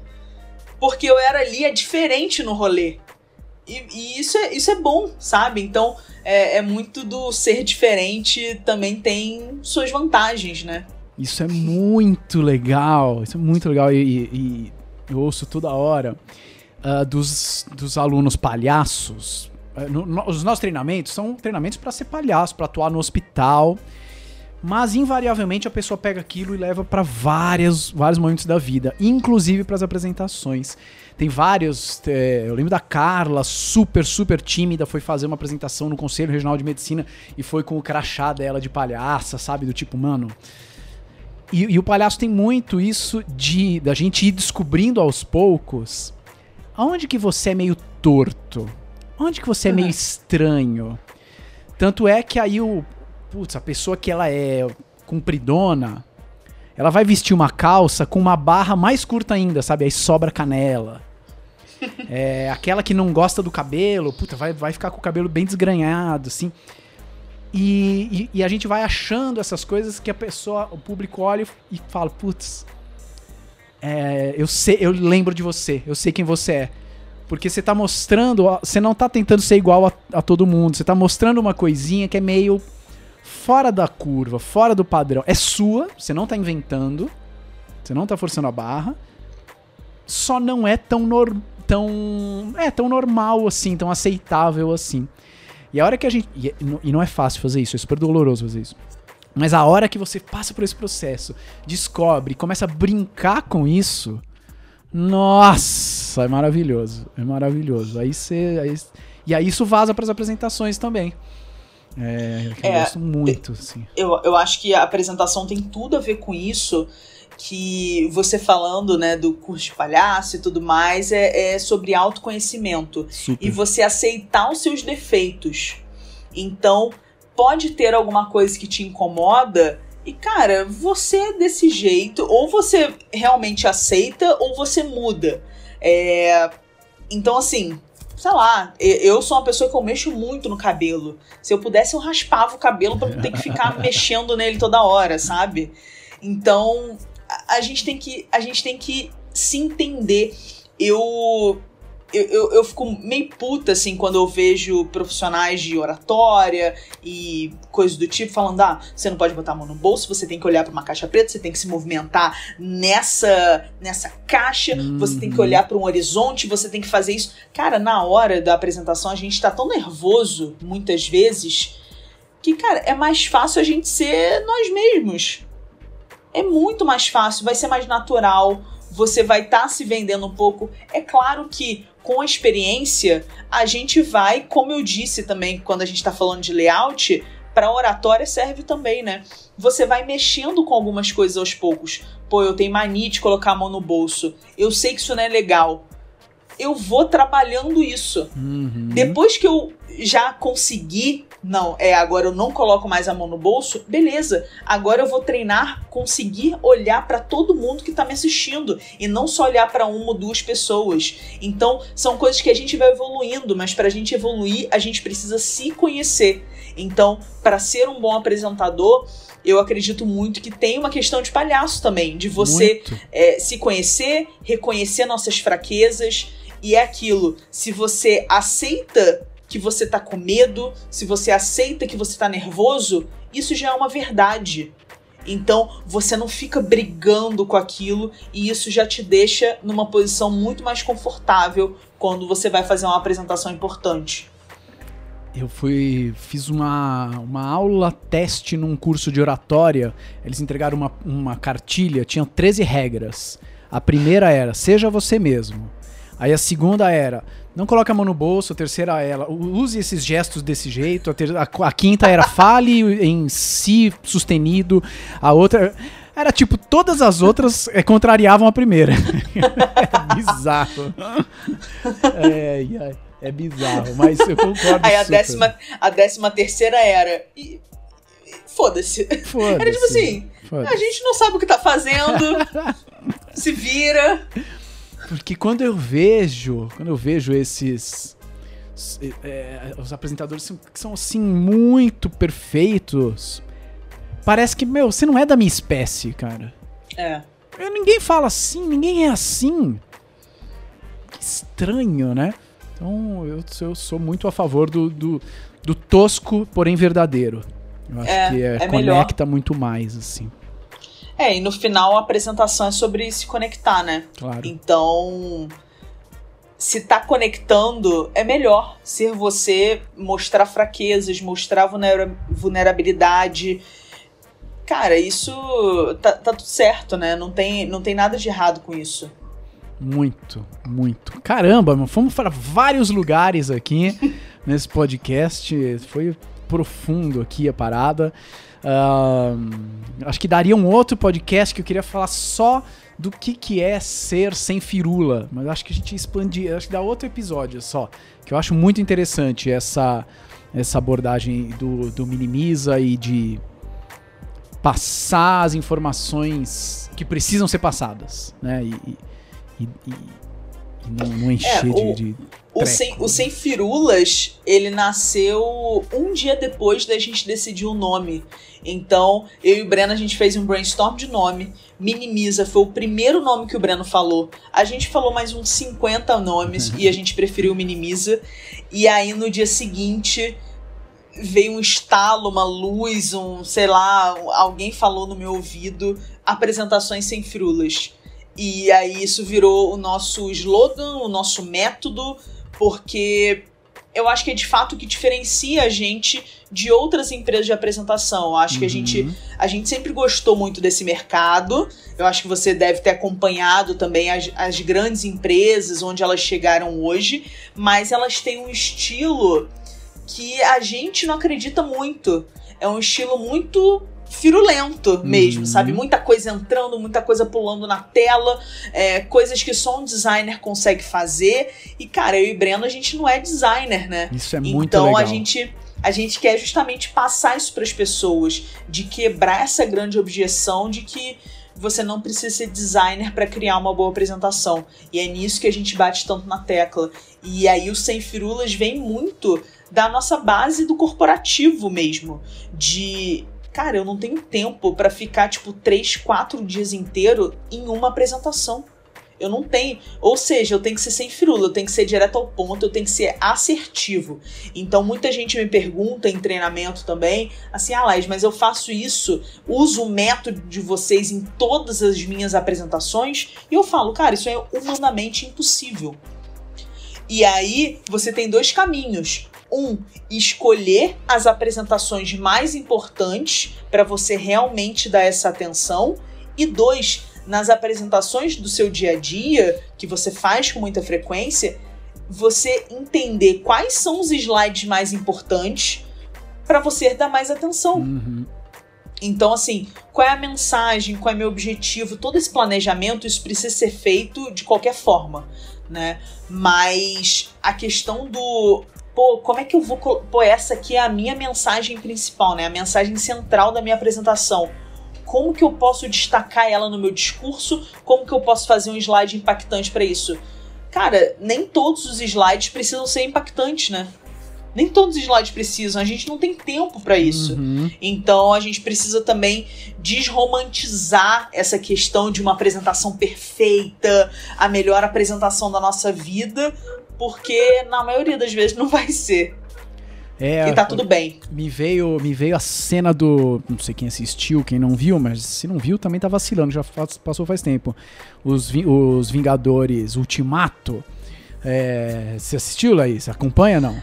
Porque eu era ali, é diferente no rolê. E, e, isso, é, isso é bom, sabe? Então, é, é, muito do ser diferente também tem suas vantagens, né? Isso é muito legal, isso é muito legal e, e, e eu ouço toda hora uh, dos, dos alunos palhaços. Uh, no, no, os nossos treinamentos são treinamentos para ser palhaço, para atuar no hospital, mas invariavelmente a pessoa pega aquilo e leva para vários, vários momentos da vida, inclusive para as apresentações. Tem vários. É, eu lembro da Carla, super, super tímida, foi fazer uma apresentação no Conselho Regional de Medicina e foi com o crachá dela de palhaça, sabe? Do tipo, mano. E, e o palhaço tem muito isso de da gente ir descobrindo aos poucos aonde que você é meio torto, onde que você é meio estranho. Tanto é que aí o. Putz, a pessoa que ela é compridona, ela vai vestir uma calça com uma barra mais curta ainda, sabe? Aí sobra canela. É, aquela que não gosta do cabelo, puta, vai, vai ficar com o cabelo bem desgranhado, assim. E, e, e, a gente vai achando essas coisas que a pessoa, o público olha e fala, putz, é, eu sei, eu lembro de você, eu sei quem você é. Porque você tá mostrando, você não tá tentando ser igual a, a todo mundo, você tá mostrando uma coisinha que é meio fora da curva, fora do padrão. É sua, você não tá inventando, você não tá forçando a barra, só não é tão normal tão. É, tão normal assim, tão aceitável assim. E a hora que a gente. E não é fácil fazer isso, é super doloroso fazer isso. Mas a hora que você passa por esse processo, descobre, começa a brincar com isso, nossa, é maravilhoso. É maravilhoso. Aí você. Aí, e aí isso vaza para as apresentações também. É, eu é, gosto muito, assim. Eu, eu acho que a apresentação tem tudo a ver com isso que você falando, né, do curso de palhaço e tudo mais, é, é sobre autoconhecimento. Super. E você aceitar os seus defeitos. Então, pode ter alguma coisa que te incomoda e, cara, você é desse jeito, ou você realmente aceita, ou você muda. É... Então, assim, sei lá, eu sou uma pessoa que eu mexo muito no cabelo. Se eu pudesse, eu raspava o cabelo pra não ter que ficar mexendo nele toda hora, sabe? Então, a, gente tem que a gente tem que se entender. Eu eu, eu, eu, fico meio puta, assim, quando eu vejo profissionais de oratória e coisas do tipo falando: ah, você não pode botar a mão no bolso, você tem que olhar para uma caixa preta, você tem que se movimentar nessa, nessa caixa, uhum. você tem que olhar para um horizonte, você tem que fazer isso. Cara, na hora da apresentação a gente tá tão nervoso, muitas vezes, que, cara, é mais fácil a gente ser nós mesmos é muito mais fácil, vai ser mais natural, você vai estar tá se vendendo um pouco. É claro que com a experiência, a gente vai, como eu disse também quando a gente está falando de layout, para oratória serve também, né? Você vai mexendo com algumas coisas aos poucos. Pô, eu tenho mania de colocar a mão no bolso. Eu sei que isso não é legal. Eu vou trabalhando isso. Uhum. Depois que eu já consegui, não, é agora eu não coloco mais a mão no bolso, beleza. Agora eu vou treinar, conseguir olhar para todo mundo que tá me assistindo e não só olhar para uma ou duas pessoas. Então, são coisas que a gente vai evoluindo, mas pra gente evoluir, a gente precisa se conhecer. Então, para ser um bom apresentador, eu acredito muito que tem uma questão de palhaço também, de você é, se conhecer, reconhecer nossas fraquezas. E é aquilo, se você aceita que você tá com medo, se você aceita que você tá nervoso, isso já é uma verdade. Então você não fica brigando com aquilo e isso já te deixa numa posição muito mais confortável quando você vai fazer uma apresentação importante. Eu fui. fiz uma, uma aula teste num curso de oratória. Eles entregaram uma, uma cartilha, tinha 13 regras. A primeira era, seja você mesmo. Aí a segunda era, não coloque a mão no bolso. A terceira era, use esses gestos desse jeito. A, ter, a, a quinta era, fale em si sustenido. A outra. Era tipo, todas as outras é, contrariavam a primeira. é bizarro. É, é, é bizarro, mas eu concordo. Aí a décima, a décima terceira era. E, Foda-se. Foda era tipo assim: a gente não sabe o que tá fazendo, se vira. Porque quando eu vejo, quando eu vejo esses é, os apresentadores são, que são assim muito perfeitos, parece que meu, você não é da minha espécie, cara. É. Ninguém fala assim, ninguém é assim. Que estranho, né? Então eu, eu sou muito a favor do, do, do tosco, porém verdadeiro. Eu acho É, que é, é conecta muito mais, assim. É, e no final a apresentação é sobre se conectar, né? Claro. Então, se tá conectando, é melhor ser você, mostrar fraquezas, mostrar vulnera- vulnerabilidade. Cara, isso tá, tá tudo certo, né? Não tem, não tem nada de errado com isso. Muito, muito. Caramba, mano, fomos para vários lugares aqui nesse podcast. Foi profundo aqui a parada. Ahn, acho que daria um outro podcast que eu queria falar só do que, que é ser sem firula. Mas acho que a gente expandir, acho que dá outro episódio só. Que eu acho muito interessante essa, essa abordagem do, do minimiza e de passar as informações que precisam ser passadas, né? E, e, e- e- e não, não encher É, o- de, de O sem, o sem Firulas, ele nasceu um dia depois da gente decidir o nome. Então, eu e o Breno, a gente fez um brainstorm de nome. Minimiza foi o primeiro nome que o Breno falou. A gente falou mais uns 50 nomes e a gente preferiu Minimiza. E aí, no dia seguinte, veio um estalo, uma luz, um, sei lá, alguém falou no meu ouvido, apresentações sem firulas. E aí isso virou o nosso slogan, o nosso método, porque eu acho que é de fato o que diferencia a gente de outras empresas de apresentação. Eu acho que a gente Uhum. a gente sempre gostou muito desse mercado. Eu acho que você deve ter acompanhado também as, as grandes empresas onde elas chegaram hoje, mas elas têm um estilo que a gente não acredita muito. É um estilo muito firulento mesmo, Uhum. sabe? Muita coisa entrando, muita coisa pulando na tela, é, coisas que só um designer consegue fazer. E, cara, eu e Breno, a gente não é designer, né? Isso é muito então legal. a gente a gente quer justamente passar isso para as pessoas, de quebrar essa grande objeção de que você não precisa ser designer para criar uma boa apresentação. E é nisso que a gente bate tanto na tecla. E aí o Sem Firulas vem muito da nossa base do corporativo mesmo, de cara, eu não tenho tempo para ficar tipo três, quatro dias inteiro em uma apresentação. Eu não tenho. Ou seja, eu tenho que ser sem firula, eu tenho que ser direto ao ponto, eu tenho que ser assertivo. Então, muita gente me pergunta em treinamento também, assim, ah, Laís, mas eu faço isso, uso o método de vocês em todas as minhas apresentações, e eu falo, cara, isso é humanamente impossível. E aí, você tem dois caminhos. Um, escolher as apresentações mais importantes para você realmente dar essa atenção. E dois, nas apresentações do seu dia a dia, que você faz com muita frequência, você entender quais são os slides mais importantes para você dar mais atenção. Uhum. Então, assim, qual é a mensagem, qual é meu objetivo, todo esse planejamento, isso precisa ser feito de qualquer forma. né? Mas a questão do pô, como é que eu vou. Pô, essa aqui é a minha mensagem principal, né? A mensagem central da minha apresentação. Como que eu posso destacar ela no meu discurso? Como que eu posso fazer um slide impactante para isso? Cara, nem todos os slides precisam ser impactantes, né? Nem todos os slides precisam, a gente não tem tempo para isso. Uhum. Então a gente precisa também desromantizar essa questão de uma apresentação perfeita, a melhor apresentação da nossa vida, porque na maioria das vezes não vai ser. É, e tá tudo bem. Me veio, me veio a cena do. Não sei quem assistiu, quem não viu, mas se não viu também tá vacilando, já faz, passou faz tempo. Os, os Vingadores Ultimato. É, você assistiu, Laís? Acompanha não?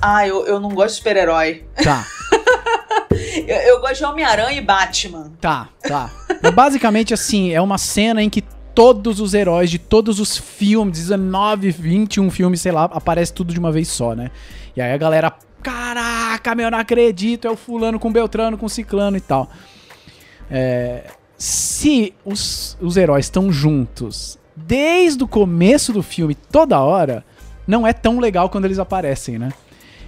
Ah, eu, eu não gosto de super-herói. Tá. eu, eu, gosto de Homem-Aranha e Batman. Tá, tá. Basicamente, assim, é uma cena em que todos os heróis de todos os filmes, 19, 21 filmes, sei lá, aparece tudo de uma vez só, né? E aí a galera, caraca, meu, não acredito, é o fulano com Beltrano, com Ciclano e tal. É, se os, os heróis estão juntos desde o começo do filme, toda hora, não é tão legal quando eles aparecem, né?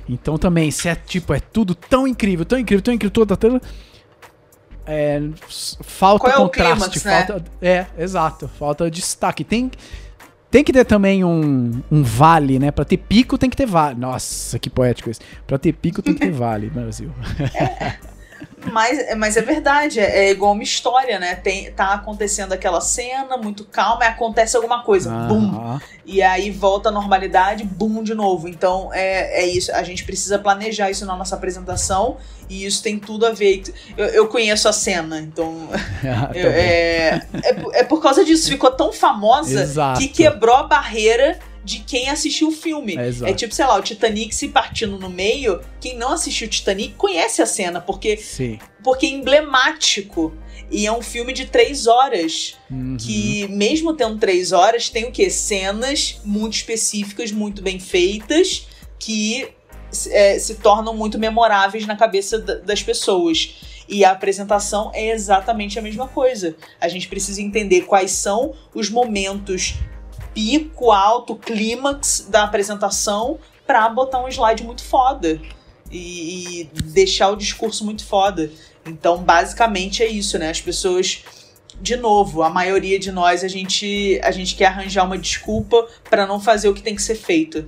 Então também, se é tipo, é tudo tão incrível, tão incrível, tão incrível, toda, toda é, falta é contraste, né? falta, né? é, exato, falta destaque. Tem tem que ter também um, um vale, né? Pra ter pico tem que ter vale. Nossa, que poético isso. Pra ter pico tem que ter vale, Brasil. É. Mas, mas é verdade, é, é, igual uma história, né? Tem, tá acontecendo aquela cena muito calma e acontece alguma coisa, bum. E aí volta à normalidade, bum de novo. Então é, é isso, a gente precisa planejar isso na nossa apresentação e isso tem tudo a ver. Eu, eu conheço a cena, então. Ah, eu, é, é, é, por causa disso, ficou tão famosa Exato. que quebrou a barreira de quem assistiu o filme. É, é, tipo, sei lá, o Titanic se partindo no meio. Quem não assistiu o Titanic conhece a cena, porque, Sim. porque é emblemático. E é um filme de três horas. Uhum. Que, mesmo tendo três horas, tem o quê? Cenas muito específicas, muito bem feitas, que é, se tornam muito memoráveis na cabeça das pessoas. E a apresentação é exatamente a mesma coisa. A gente precisa entender quais são os momentos pico alto, clímax da apresentação pra botar um slide muito foda. E, e deixar o discurso muito foda. Então, basicamente é isso, né? As pessoas de novo, a maioria de nós a gente a gente quer arranjar uma desculpa para não fazer o que tem que ser feito.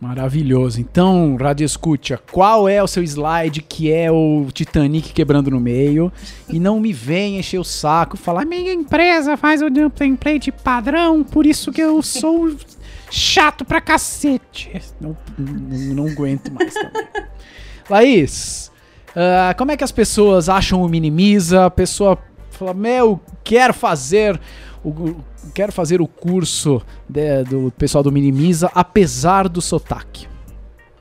Maravilhoso. Então, Rádio Escuta, qual é o seu slide que é o Titanic quebrando no meio? E não me venha encher o saco falar, minha empresa faz o template padrão, por isso que eu sou chato pra cacete. Não, não, não aguento mais também. Laís, uh, como é que as pessoas acham o Minimiza? A pessoa fala, meu, quero fazer o, quero fazer o curso de, do pessoal do Minimiza, apesar do sotaque.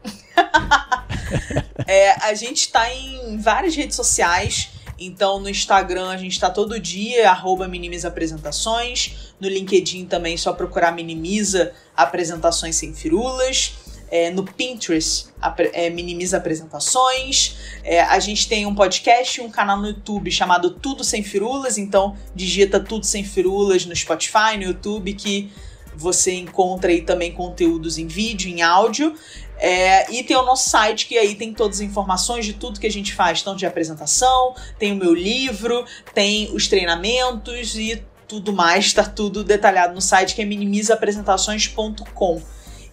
é, a gente está em várias redes sociais. Então, no Instagram a gente está todo dia, arroba Minimiza Apresentações. No LinkedIn também, só procurar Minimiza Apresentações Sem Firulas é, no Pinterest, é, minimiza apresentações. É, a gente tem um podcast e um canal no YouTube chamado Tudo Sem Firulas, então digita Tudo Sem Firulas no Spotify, no YouTube, que você encontra aí também conteúdos em vídeo, em áudio. É, e tem o nosso site, que aí tem todas as informações de tudo que a gente faz, tanto de apresentação, tem o meu livro, tem os treinamentos e tudo mais, está tudo detalhado no site que é minimizaapresentações.com.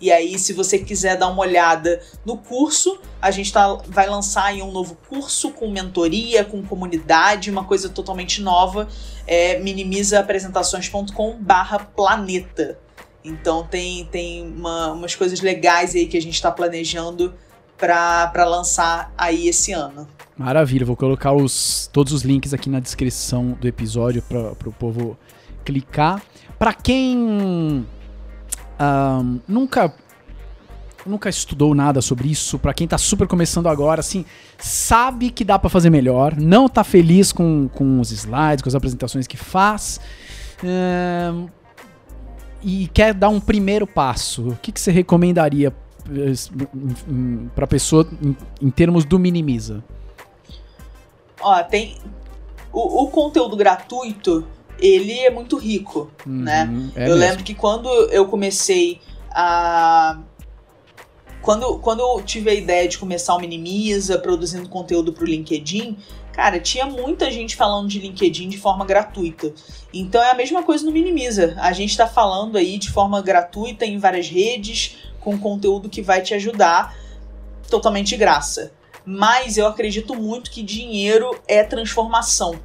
E aí, se você quiser dar uma olhada no curso, a gente tá, vai lançar um novo curso com mentoria, com comunidade, uma coisa totalmente nova. É minimizaapresentações.com/planeta. Então tem, tem uma, umas coisas legais aí que a gente está planejando para lançar aí esse ano. Maravilha, vou colocar os, todos os links aqui na descrição do episódio para o povo clicar. Para quem um, nunca nunca estudou nada sobre isso, para quem tá super começando agora, assim, sabe que dá para fazer melhor, não tá feliz com, com os slides, com as apresentações que faz, um, e quer dar um primeiro passo, o que, que você recomendaria eh, para pessoa em, em, termos do minimiza? Ó, tem o, o conteúdo gratuito ele é muito rico, Uhum, né? é eu mesmo. lembro que quando eu comecei a. Quando, quando eu tive a ideia de começar o Minimiza, produzindo conteúdo pro LinkedIn, cara, tinha muita gente falando de LinkedIn de forma gratuita. Então é a mesma coisa no Minimiza. A gente tá falando aí de forma gratuita em várias redes, com conteúdo que vai te ajudar totalmente de graça. Mas eu acredito muito que dinheiro é transformação.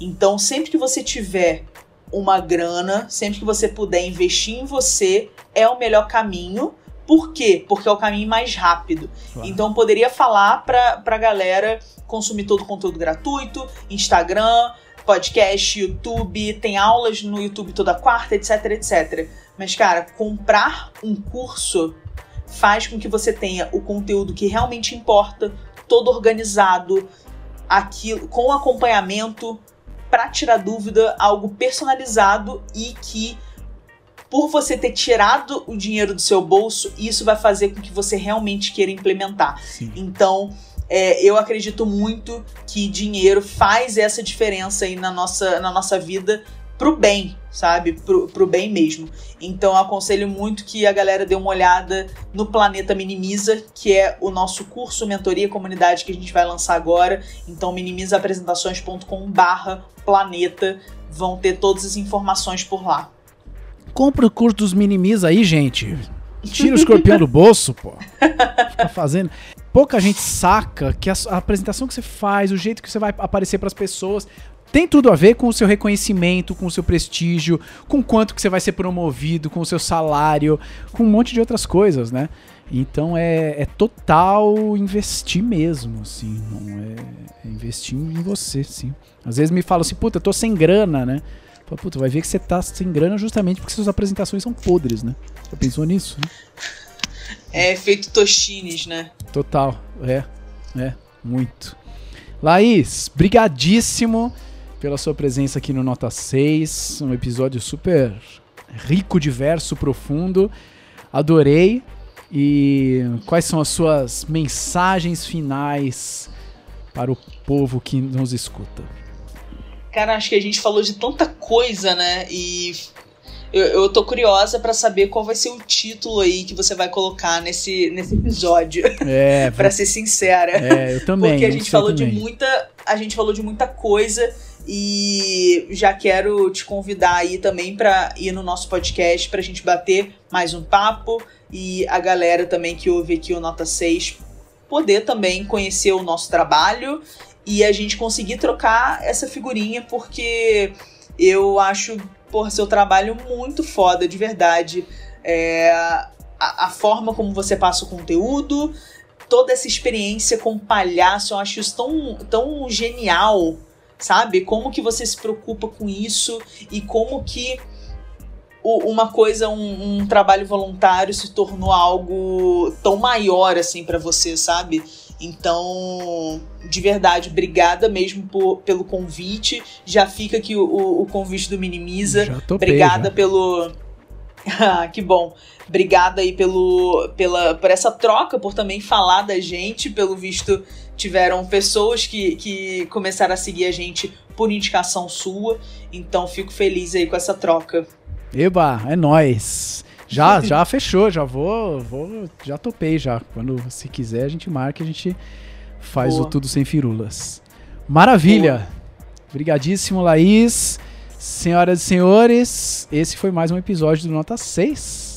Então, sempre que você tiver uma grana, sempre que você puder investir em você, é o melhor caminho. Por quê? Porque é o caminho mais rápido. Claro. Então, eu poderia falar pra, pra galera consumir todo o conteúdo gratuito, Instagram, podcast, YouTube, tem aulas no YouTube toda quarta, etc, etc. Mas, cara, comprar um curso faz com que você tenha o conteúdo que realmente importa, todo organizado, aquilo com acompanhamento para tirar dúvida, algo personalizado e que por você ter tirado o dinheiro do seu bolso, isso vai fazer com que você realmente queira implementar. Sim. Então, é, eu acredito muito que dinheiro faz essa diferença aí na nossa, na nossa vida pro bem, sabe? Pro, pro bem mesmo. Então, aconselho muito que a galera dê uma olhada no Planeta Minimiza, que é o nosso curso Mentoria Comunidade que a gente vai lançar agora. Então, minimizaapresentações.com barra planeta. Vão ter todas as informações por lá. Compra o curso dos Minimiza aí, gente. Tira o escorpião do bolso, pô. Fica fazendo. Pouca gente saca que a, a apresentação que você faz, o jeito que você vai aparecer pras pessoas, tem tudo a ver com o seu reconhecimento, com o seu prestígio, com quanto que você vai ser promovido, com o seu salário, com um monte de outras coisas, né? Então é, é total investir mesmo, assim, não é, é investir em você, sim. Às vezes me falam assim, puta, eu tô sem grana, né? Fala, puta, vai ver que você tá sem grana justamente porque suas apresentações são podres, né? Já pensou nisso? né? É feito Toshines, né? Total, é, é, muito. Laís, brigadíssimo pela sua presença aqui no Nota 6, um episódio super rico, diverso, profundo. Adorei. E quais são as suas mensagens finais para o povo que nos escuta? Cara, acho que a gente falou de tanta coisa, né? E eu, eu tô curiosa pra saber qual vai ser o título aí que você vai colocar nesse, nesse episódio. É, pra ser sincera. é eu também. Porque a gente falou de muita. A gente falou de muita coisa. E já quero te convidar aí também pra ir no nosso podcast pra gente bater mais um papo. E a galera também que ouve aqui o Nota 6 poder também conhecer o nosso trabalho e a gente conseguir trocar essa figurinha, porque eu acho, porra, seu trabalho muito foda, de verdade. É, a, a forma como você passa o conteúdo, toda essa experiência com palhaço, eu acho isso tão, tão genial, sabe? Como que você se preocupa com isso e como que uma coisa, um, um trabalho voluntário se tornou algo tão maior assim pra você, sabe? Então, de verdade, obrigada mesmo por- pelo convite. Já fica aqui o, o- o convite do Minimiza. Já topei, Obrigada já. pelo. Ah, que bom. Obrigada aí pelo, pela, por essa troca, por também falar da gente. Pelo visto, tiveram pessoas que, que começaram a seguir a gente por indicação sua. Então, fico feliz aí com essa troca. Eba, é nóis. Já, já fechou, já vou, vou, já topei já. Quando se quiser a gente marca, e a gente faz Boa. o tudo sem firulas. Maravilha. Obrigadíssimo, Laís. Senhoras e senhores, esse foi mais um episódio do Nota 6.